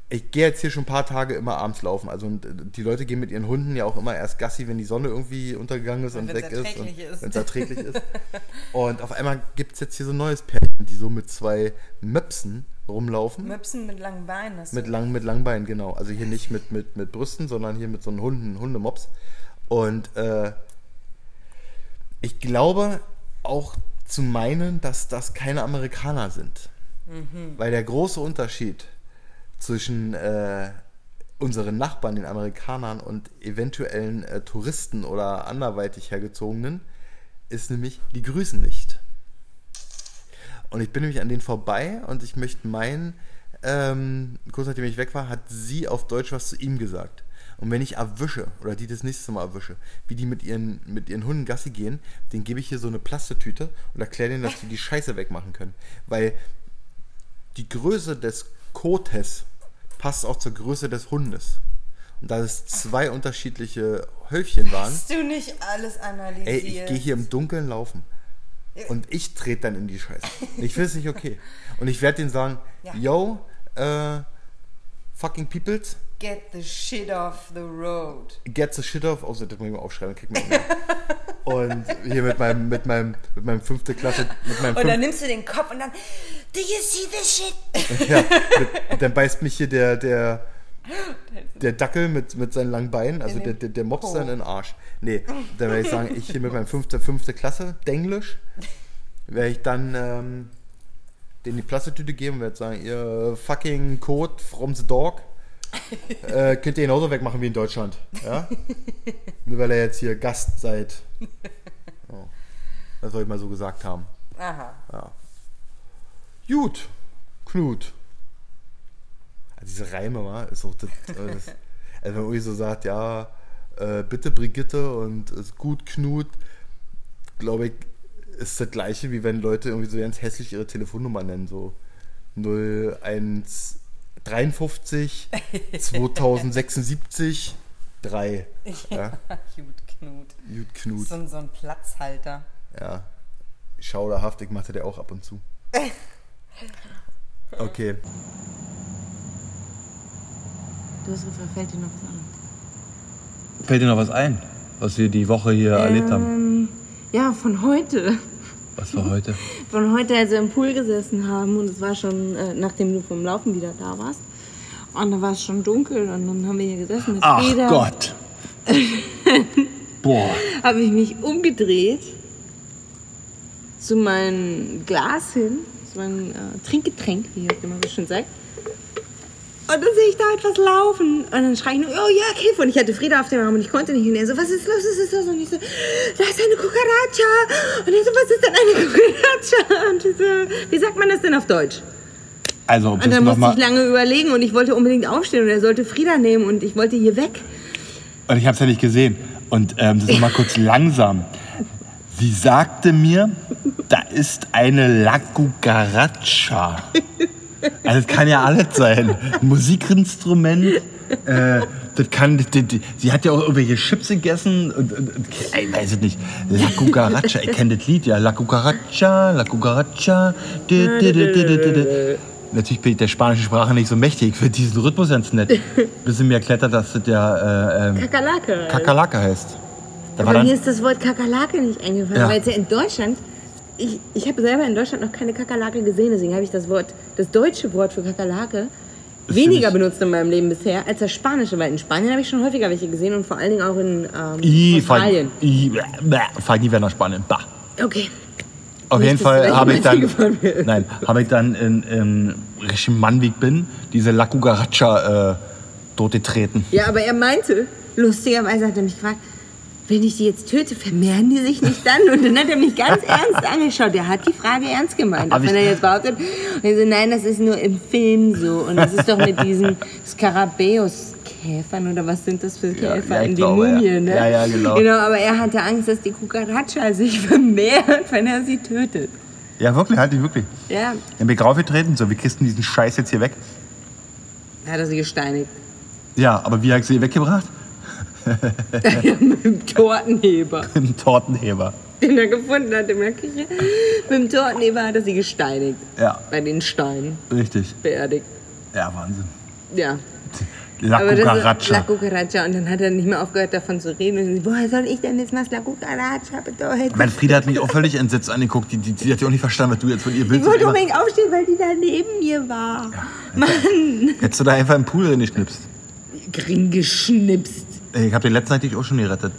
Speaker 1: Ich gehe jetzt hier schon ein paar Tage immer abends laufen. Also und, äh, die Leute gehen mit ihren Hunden ja auch immer erst Gassi, wenn die Sonne irgendwie untergegangen ist und,
Speaker 2: wenn's
Speaker 1: weg ist.
Speaker 2: ist.
Speaker 1: Wenn es erträglich ist. Und auf einmal gibt es jetzt hier so ein neues Pärchen, die so mit zwei Möpsen rumlaufen.
Speaker 2: Möpsen mit langen Beinen. Das
Speaker 1: Mit langen, mit langen Beinen, genau. Also hier nicht mit, mit, mit Brüsten, sondern hier mit so einem Hunden, Hundemops. Und äh, ich glaube auch zu meinen, dass das keine Amerikaner sind. Weil der große Unterschied zwischen äh, unseren Nachbarn, den Amerikanern, und eventuellen äh, Touristen oder anderweitig hergezogenen, ist nämlich, die grüßen nicht. Und ich bin nämlich an denen vorbei und ich möchte meinen, ähm, kurz nachdem ich weg war, hat sie auf Deutsch was zu ihm gesagt. Und wenn ich erwische, oder die das nächste Mal erwische, wie die mit ihren, mit ihren Hunden Gassi gehen, den gebe ich hier so eine Plastetüte und erkläre denen, dass die die Scheiße wegmachen können. Weil die Größe des Kotes passt auch zur Größe des Hundes. Und da es zwei unterschiedliche Hölfchen waren,
Speaker 2: Hast du nicht alles analysiert?
Speaker 1: ey, ich gehe hier im Dunkeln laufen. Und ich trete dann in die Scheiße. Ich finde es nicht okay. Und ich werde denen sagen,
Speaker 2: Ja.
Speaker 1: yo, äh, fucking peoples,
Speaker 2: Get the shit off the road.
Speaker 3: Get the shit off. Außer das muss ich mal aufschreiben, krieg mal hin. Und hier mit meinem, mit meinem, mit meinem fünfte Klasse, mit meinem
Speaker 2: Und dann nimmst du den Kopf und dann, do you see this shit?
Speaker 3: ja, mit, dann beißt mich hier der, der, der Dackel mit, mit seinen langen Beinen, also der, der, der Mops dann in den Arsch. Nee, dann werde ich sagen, ich hier mit meinem fünfte, fünfte Klasse, Denglisch, werde ich dann ähm, denen die Plastetüte geben und werde sagen, ihr fucking Code from the dog äh, könnt ihr genauso wegmachen wie in Deutschland. Ja? Nur weil er jetzt hier Gast seid. Oh. Das soll ich mal so gesagt haben.
Speaker 2: Aha.
Speaker 3: Ja. Gut, Knut. Also diese Reime, wa? ist auch das, äh, das also wenn Uli so sagt, ja, äh, bitte Brigitte und ist gut Knut, glaube ich, ist das gleiche, wie wenn Leute irgendwie so ganz hässlich ihre Telefonnummer nennen, so 0153 2076 3. Ja,
Speaker 2: Gut, Knut.
Speaker 3: gut Knut.
Speaker 2: So, ein- so ein Platzhalter.
Speaker 3: Ja, schauderhaft, ich machte der auch ab und zu. Okay.
Speaker 2: Du hast gefragt, fällt dir noch was an?
Speaker 1: Fällt dir noch was ein, was wir die Woche hier erlebt haben?
Speaker 2: Ähm, ja, von heute.
Speaker 1: Was war heute?
Speaker 2: Von heute, als wir im Pool gesessen haben und es war schon, äh, nachdem du vom Laufen wieder da warst. Und da war es schon dunkel und dann haben wir hier gesessen
Speaker 1: Ach. Gott. Boah.
Speaker 2: habe ich mich umgedreht zu meinem Glas hin, zu meinem äh, Trinkgetränk, wie ich immer so schön sagt. Und dann sehe ich da etwas laufen. Und dann schreie ich nur, oh ja, Hilfe. Und ich hatte Frieda auf dem Arm und ich konnte nicht. Und er so, was ist los, was ist los? Und ich so, da ist eine Cucaracha. Und er so, was ist denn eine Cucaracha? Und ich so, wie sagt man das denn auf Deutsch?
Speaker 1: Also,
Speaker 2: Und dann musste ich lange überlegen und ich wollte unbedingt aufstehen und er sollte Frieda nehmen und ich wollte hier weg.
Speaker 1: Und ich habe es ja nicht gesehen. Und ähm, das nochmal kurz langsam. Sie sagte mir, da ist eine La Cucaracha. Also das kann ja alles sein. Ein Musikinstrument. Äh, das kann, die, die, sie hat ja auch irgendwelche Chips gegessen und, und, und ich weiß es nicht. La Cucaracha, ich kenne das Lied ja. La Cucaracha, La Cucaracha. Di, di, di. Natürlich bin ich der spanischen Sprache nicht so mächtig. Finde diesen Rhythmus ganz nett. Bis sie mir erklärt dass das ja äh, ähm,
Speaker 2: Kakerlake.
Speaker 1: Kakerlake heißt. Da war
Speaker 2: Aber mir ist das Wort Kakerlake nicht eingefallen,
Speaker 1: Ja.
Speaker 2: weil es ja in Deutschland, ich, ich habe selber in Deutschland noch keine Kakerlake gesehen, deswegen habe ich das Wort, das deutsche Wort für Kakerlake weniger benutzt in meinem Leben bisher als das spanische, weil in Spanien habe ich schon häufiger welche gesehen und vor allen Dingen auch in ähm,
Speaker 1: I, fahr,
Speaker 2: Australien.
Speaker 1: I, bäh, fahr nie wieder nach Spanien. Bah.
Speaker 2: Okay.
Speaker 1: Auf
Speaker 2: Nicht,
Speaker 1: jeden Fall habe ich dann, nein, habe ich dann in, in richtigen Mann wie ich bin, diese La Cucaracha äh, dort getreten.
Speaker 2: Ja, aber er meinte, lustigerweise hat er mich gefragt, wenn ich die jetzt töte, vermehren die sich nicht dann? Und dann hat er mich ganz ernst angeschaut. Der hat die Frage ernst gemeint. Auch wenn er jetzt behauptet, und ich so, nein, das ist nur im Film so. Und das ist doch mit diesen Skarabäus-Käfern oder was sind das für
Speaker 1: Ja,
Speaker 2: Käfer
Speaker 1: ja, ich
Speaker 2: in die
Speaker 1: glaube, ja.
Speaker 2: Mumie, ne?
Speaker 1: Ja, ja, genau.
Speaker 2: Genau, aber er hatte Angst, dass die Cucaracha sich vermehrt, wenn er sie tötet.
Speaker 1: Ja, wirklich, halt ich wirklich.
Speaker 2: Ja,
Speaker 1: Dann bin ich raufgetreten, so, wie kriegst du diesen Scheiß jetzt hier weg?
Speaker 2: hat er sie gesteinigt.
Speaker 1: Ja, aber wie habe ich sie weggebracht?
Speaker 2: Mit dem Tortenheber,
Speaker 1: Mit einem Tortenheber.
Speaker 2: den er gefunden hat in der Küche. Mit dem Tortenheber hat er sie gesteinigt.
Speaker 1: Ja,
Speaker 2: Bei den Steinen
Speaker 1: richtig.
Speaker 2: beerdigt.
Speaker 1: Ja, Wahnsinn.
Speaker 2: Ja.
Speaker 1: La
Speaker 2: ist La
Speaker 1: Cucaracha.
Speaker 2: Cucaracha. Und dann hat er nicht mehr aufgehört davon zu reden. Und woher soll ich denn jetzt was La Cucaracha bedeuten?
Speaker 1: Meine Frieda hat mich auch völlig entsetzt angeguckt. Die, die, die hat ja auch nicht verstanden, was du jetzt von ihr
Speaker 2: Ich
Speaker 1: willst.
Speaker 2: wollte
Speaker 1: Immer-
Speaker 2: unbedingt aufstehen, weil die da neben mir war.
Speaker 1: Hättest du da einfach im Pool drin geschnipst.
Speaker 2: Gring geschnipst.
Speaker 1: Ich habe den letzten Tag auch schon gerettet.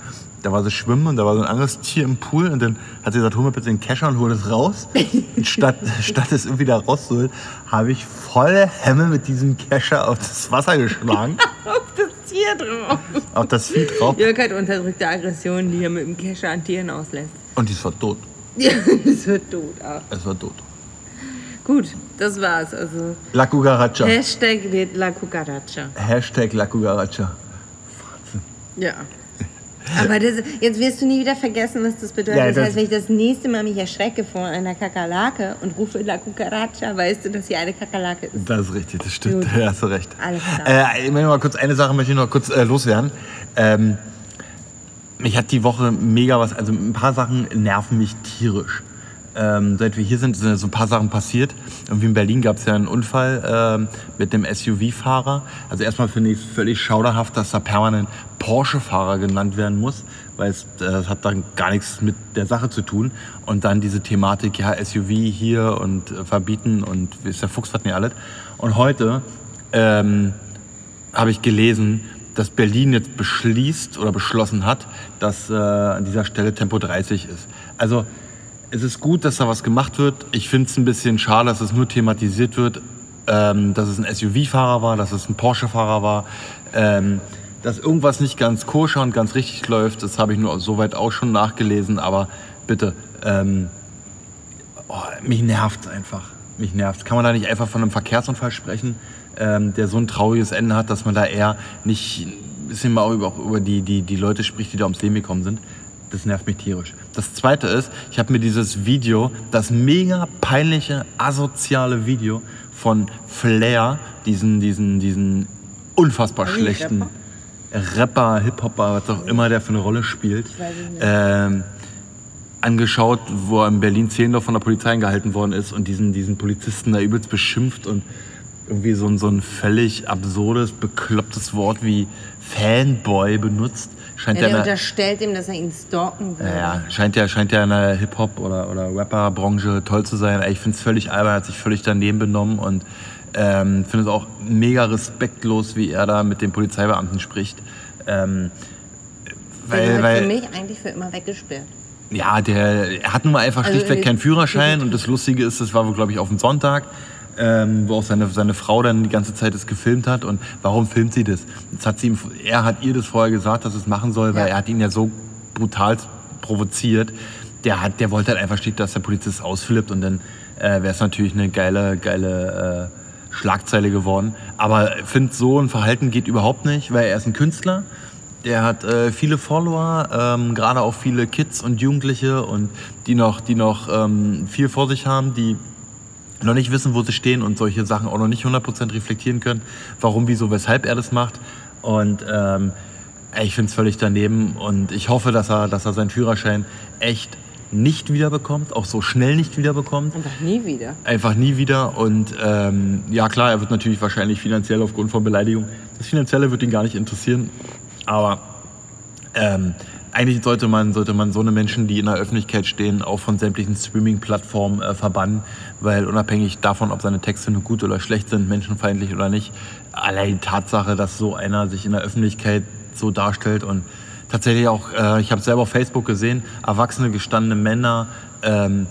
Speaker 1: Da war sie schwimmen und da war so ein anderes Tier im Pool und dann hat sie gesagt, hol mir bitte den Kescher und hol das raus. Und statt, statt es irgendwie da rauszuholen, habe ich volle Hemme mit diesem Kescher auf das Wasser geschlagen,
Speaker 2: Auf das Tier drauf.
Speaker 1: auf das Vieh drauf
Speaker 2: Jörg hat unterdrückte Aggression, die er mit dem Kescher an Tieren auslässt.
Speaker 1: und die war tot.
Speaker 2: Ja, das wird tot auch.
Speaker 1: Es war tot.
Speaker 2: Gut, das war's. Also
Speaker 1: La Cucaracha.
Speaker 2: Hashtag wird La Cucaracha.
Speaker 1: Hashtag La Cucaracha.
Speaker 2: Ja. Aber das, jetzt wirst du nie wieder vergessen, was das bedeutet.
Speaker 1: Ja,
Speaker 2: das,
Speaker 1: das-
Speaker 2: heißt, wenn ich das nächste Mal mich erschrecke vor einer Kakerlake und rufe La Cucaracha, weißt du, dass hier eine Kakerlake ist.
Speaker 1: Das ist richtig, das stimmt.
Speaker 2: Gut.
Speaker 1: Da hast du recht.
Speaker 2: Alles klar.
Speaker 1: Äh, ich möchte mal kurz eine Sache möchte ich noch kurz äh, loswerden. Ähm, mich hat die Woche mega was, also ein paar Sachen nerven mich tierisch. ähm, seit wir hier sind, sind so ein paar Sachen passiert. Irgendwie in Berlin gab es ja einen Unfall ähm, mit dem SUV-Fahrer. Also erstmal finde ich es völlig schauderhaft, dass da permanent Porsche-Fahrer genannt werden muss, weil es äh, das hat dann gar nichts mit der Sache zu tun. Und dann diese Thematik, ja, SUV hier und äh, verbieten und wie ist der Fuchs was nicht alles. Und heute ähm, habe ich gelesen, dass Berlin jetzt beschließt oder beschlossen hat, dass äh, an dieser Stelle Tempo 30 ist. Also es ist gut, dass da was gemacht wird. Ich finde es ein bisschen schade, dass es nur thematisiert wird, ähm, dass es ein SUV-Fahrer war, dass es ein Porsche-Fahrer war. Ähm, dass irgendwas nicht ganz koscher und ganz richtig läuft, das habe ich nur soweit auch schon nachgelesen. Aber bitte, ähm, oh, mich nervt einfach. Mich nervt. Kann man da nicht einfach von einem Verkehrsunfall sprechen, ähm, der so ein trauriges Ende hat, dass man da eher nicht ein bisschen mal über, auch über die, die, die Leute spricht, die da ums Leben gekommen sind? Das nervt mich tierisch. Das zweite ist, ich habe mir dieses Video, das mega peinliche, asoziale Video von Flair, diesen, diesen, diesen unfassbar schlechten Rapper, Hip-Hopper, was auch immer der für eine Rolle spielt, ähm, angeschaut, wo er in Berlin-Zehlendorf von der Polizei angehalten worden ist und diesen, diesen Polizisten da übelst beschimpft und irgendwie so ein, so ein völlig absurdes, beklopptes Wort wie Fanboy benutzt. Scheint
Speaker 2: Ja, der
Speaker 1: eine,
Speaker 2: unterstellt ihm, dass er ihn stalken will.
Speaker 1: ja, scheint ja, scheint ja in der Hip-Hop- oder, oder Rapper-Branche toll zu sein. Ich finde es völlig albern, hat sich völlig daneben benommen und ähm, finde es auch mega respektlos, wie er da mit den Polizeibeamten spricht. Ähm,
Speaker 2: Der
Speaker 1: weil,
Speaker 2: für
Speaker 1: weil,
Speaker 2: mich eigentlich für immer weggesperrt.
Speaker 1: ja, der er hat nun mal einfach
Speaker 2: Also
Speaker 1: schlichtweg
Speaker 2: in-
Speaker 1: keinen Führerschein und das Lustige ist, das war wohl, glaube ich, auf dem Sonntag, ähm, wo auch seine, seine Frau dann die ganze Zeit das gefilmt hat. Und warum filmt sie das? Jetzt hat sie ihm, er hat ihr das vorher gesagt, dass es machen soll, weil
Speaker 2: Ja.
Speaker 1: er hat ihn ja so brutal provoziert. Der, hat, der wollte halt einfach steht, dass der Polizist ausflippt und dann äh, wäre es natürlich eine geile, geile äh, Schlagzeile geworden. Aber finde, so ein Verhalten geht überhaupt nicht, weil er ist ein Künstler. Der hat äh, viele Follower, ähm, gerade auch viele Kids und Jugendliche und die noch, die noch ähm, viel vor sich haben, die noch nicht wissen, wo sie stehen und solche Sachen auch noch nicht 100% reflektieren können, warum, wieso, weshalb er das macht. Und ähm, ich finde es völlig daneben und ich hoffe, dass er, dass er seinen Führerschein echt nicht wiederbekommt, auch so schnell nicht wiederbekommt.
Speaker 2: Einfach nie wieder.
Speaker 1: Einfach nie wieder. Und ähm, ja, klar, er wird natürlich wahrscheinlich finanziell aufgrund von Beleidigung. Das Finanzielle wird ihn gar nicht interessieren. Aber ähm, eigentlich sollte man, sollte man so eine Menschen, die in der Öffentlichkeit stehen, auch von sämtlichen Streaming-Plattformen äh, verbannen, weil unabhängig davon, ob seine Texte nur gut oder schlecht sind, menschenfeindlich oder nicht, allein die Tatsache, dass so einer sich in der Öffentlichkeit so darstellt und tatsächlich auch, äh, ich habe selber auf Facebook gesehen, erwachsene gestandene Männer ähm,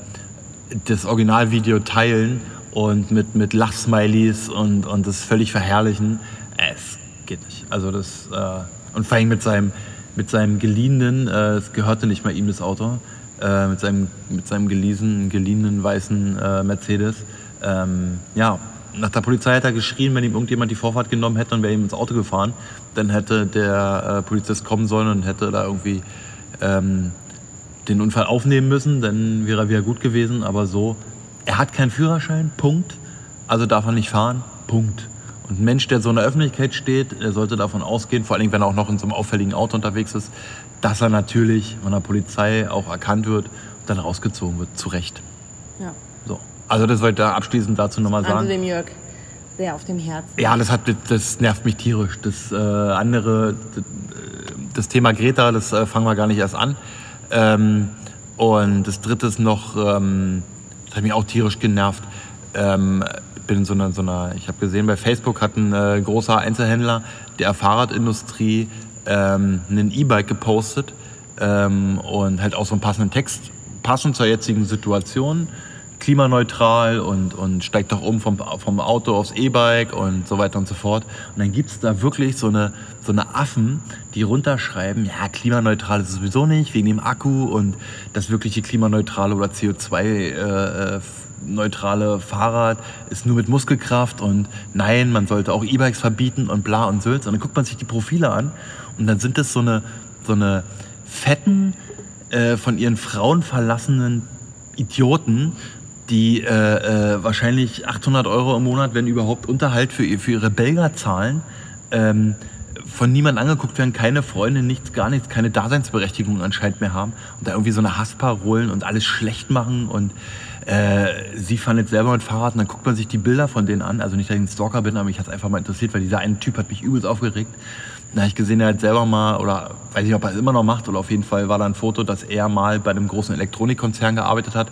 Speaker 1: das Originalvideo teilen und mit, mit Lachsmilies und, und das völlig verherrlichen. Es geht nicht. Also das, äh, und vor allem mit seinem, mit seinem geliehenen, äh, es gehörte nicht mal ihm das Auto, äh, mit seinem, mit seinem geliehenen, geliehenen weißen äh, Mercedes. Ähm, ja, nach der Polizei hat er geschrien, wenn ihm irgendjemand die Vorfahrt genommen hätte und wäre ihm ins Auto gefahren, dann hätte der äh, Polizist kommen sollen und hätte da irgendwie ähm, den Unfall aufnehmen müssen, dann wäre er wieder gut gewesen. Aber so, er hat keinen Führerschein, Punkt. Also darf er nicht fahren, Punkt. Und ein Mensch, der so in der Öffentlichkeit steht, der sollte davon ausgehen, vor allem wenn er auch noch in so einem auffälligen Auto unterwegs ist, dass er natürlich von der Polizei auch erkannt wird und dann rausgezogen wird, zu Recht.
Speaker 2: Ja.
Speaker 1: So. Also das wollte ich da abschließend dazu nochmal
Speaker 2: Also
Speaker 1: sagen.
Speaker 2: dem Jörg sehr auf dem Herzen.
Speaker 1: Ja, das, hat, das nervt mich tierisch. Das äh, andere, das, Thema Greta, das äh, fangen wir gar nicht erst an. Ähm, und das dritte ist noch, ähm, das hat mich auch tierisch genervt. Ähm, bin in so einer, so einer ich habe gesehen, bei Facebook hat ein äh, großer Einzelhändler der Fahrradindustrie ähm, ein E-Bike gepostet ähm, und halt auch so einen passenden Text, passend zur jetzigen Situation klimaneutral und, und steigt doch um vom, vom Auto aufs E-Bike und so weiter und so fort. Und dann gibt es da wirklich so eine, so eine Affen, die runterschreiben, ja, klimaneutral ist es sowieso nicht, wegen dem Akku und das wirkliche klimaneutrale oder CO2-neutrale Fahrrad ist nur mit Muskelkraft und nein, man sollte auch E-Bikes verbieten und bla und Sülz. Und dann guckt man sich die Profile an und dann sind das so eine, so eine fetten, äh, von ihren Frauen verlassenen Idioten, die äh, äh, wahrscheinlich 800 Euro im Monat, wenn überhaupt, Unterhalt für, für ihre Belger zahlen, ähm, von niemandem angeguckt werden, keine Freunde, nichts, gar nichts, keine Daseinsberechtigung anscheinend mehr haben und da irgendwie so eine Hassparolen und alles schlecht machen und äh, sie fahren jetzt selber mit Fahrrad und dann guckt man sich die Bilder von denen an. Also nicht, dass ich ein Stalker bin, aber mich hat es einfach mal interessiert, weil dieser eine Typ hat mich übelst aufgeregt. Da habe ich gesehen, er hat selber mal, oder weiß nicht, ob er es immer noch macht, oder auf jeden Fall war da ein Foto, dass er mal bei einem großen Elektronikkonzern gearbeitet hat,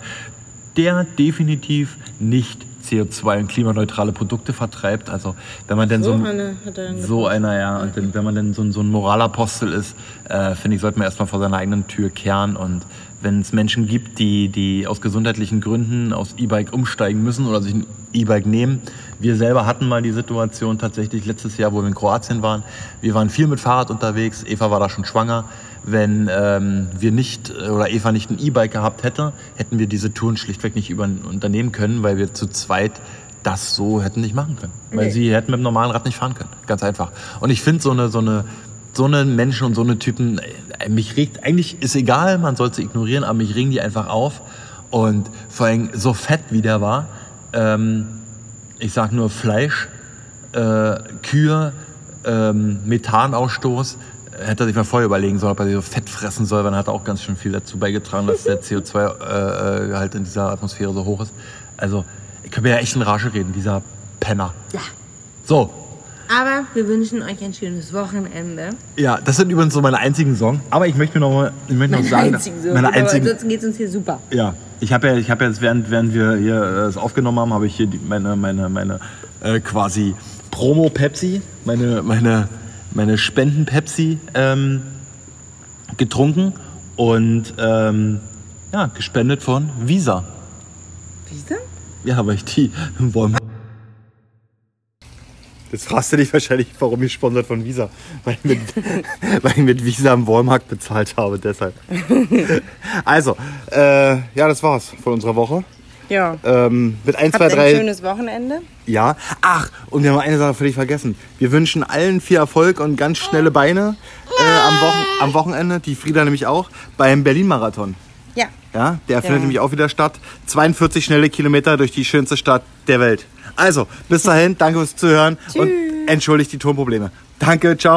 Speaker 1: der definitiv nicht CO2 und klimaneutrale Produkte vertreibt. Also wenn man denn so,
Speaker 2: So
Speaker 1: ein-
Speaker 2: eine
Speaker 1: so einer, ja, und dann, wenn man dann so, ein- so ein Moralapostel ist, äh, finde ich, sollte man erstmal vor seiner eigenen Tür kehren und wenn es Menschen gibt, die, die aus gesundheitlichen Gründen aufs E-Bike umsteigen müssen oder sich ein E-Bike nehmen. Wir selber hatten mal die Situation tatsächlich letztes Jahr, wo wir in Kroatien waren. Wir waren viel mit Fahrrad unterwegs. Eva war da schon schwanger. Wenn ähm, wir nicht äh, oder Eva nicht ein E-Bike gehabt hätte, hätten wir diese Touren schlichtweg nicht über, unternehmen können, weil wir zu zweit das so hätten nicht machen können. Weil
Speaker 2: Nee.
Speaker 1: sie hätten mit dem normalen Rad nicht fahren können. Ganz einfach. Und ich finde so eine, so eine, so eine Menschen und so eine Typen, äh, mich regt, eigentlich ist egal, man soll sie ignorieren, aber mich regen die einfach auf. Und vor allem so fett wie der war, ähm, ich sag nur Fleisch, äh, Kühe, ähm, Methanausstoß, äh, hätte er sich mal vorher überlegen sollen, ob er so fett fressen soll, weil dann hat er auch ganz schön viel dazu beigetragen, dass der CO2-Gehalt in dieser Atmosphäre so hoch ist. Also, ich kann mir ja echt in Rage reden, dieser Penner.
Speaker 2: Ja.
Speaker 1: So,
Speaker 2: Aber wir wünschen euch ein schönes Wochenende.
Speaker 1: ja, das sind übrigens so meine einzigen Songs. Aber ich möchte mir noch, mal, ich möchte noch sagen,
Speaker 2: Einzigen so.
Speaker 1: meine
Speaker 2: Aber
Speaker 1: einzigen,
Speaker 2: ansonsten geht es uns hier super.
Speaker 1: Ja, ich habe ja, ich habe jetzt während, während wir hier äh, das aufgenommen haben, habe ich hier die, meine, meine, meine äh, quasi Promo Pepsi, meine, meine, meine Spenden Pepsi ähm, getrunken und ähm, ja, gespendet von Visa.
Speaker 2: Visa?
Speaker 1: Ja, weil ich die im Walmart. Jetzt fragst du dich wahrscheinlich, warum ich sponsert von Visa. Weil ich, mit, weil ich mit Visa im Walmart bezahlt habe, deshalb. Also, äh, ja, das war's von unserer Woche.
Speaker 2: Ja.
Speaker 1: Ähm, mit 1,
Speaker 2: Habt
Speaker 1: 2,
Speaker 2: ein
Speaker 1: 3.
Speaker 2: schönes Wochenende.
Speaker 1: Ja. Ach, und wir haben eine Sache völlig vergessen. Wir wünschen allen viel Erfolg und ganz schnelle Beine äh, am, Wochen, am Wochenende. Die Frieda nämlich auch beim Berlin-Marathon.
Speaker 2: Ja.
Speaker 1: Ja, der findet
Speaker 2: Ja.
Speaker 1: nämlich auch wieder statt. 42 schnelle Kilometer durch die schönste Stadt der Welt. Also, bis dahin, danke fürs Zuhören und entschuldigt die Tonprobleme. Danke, ciao.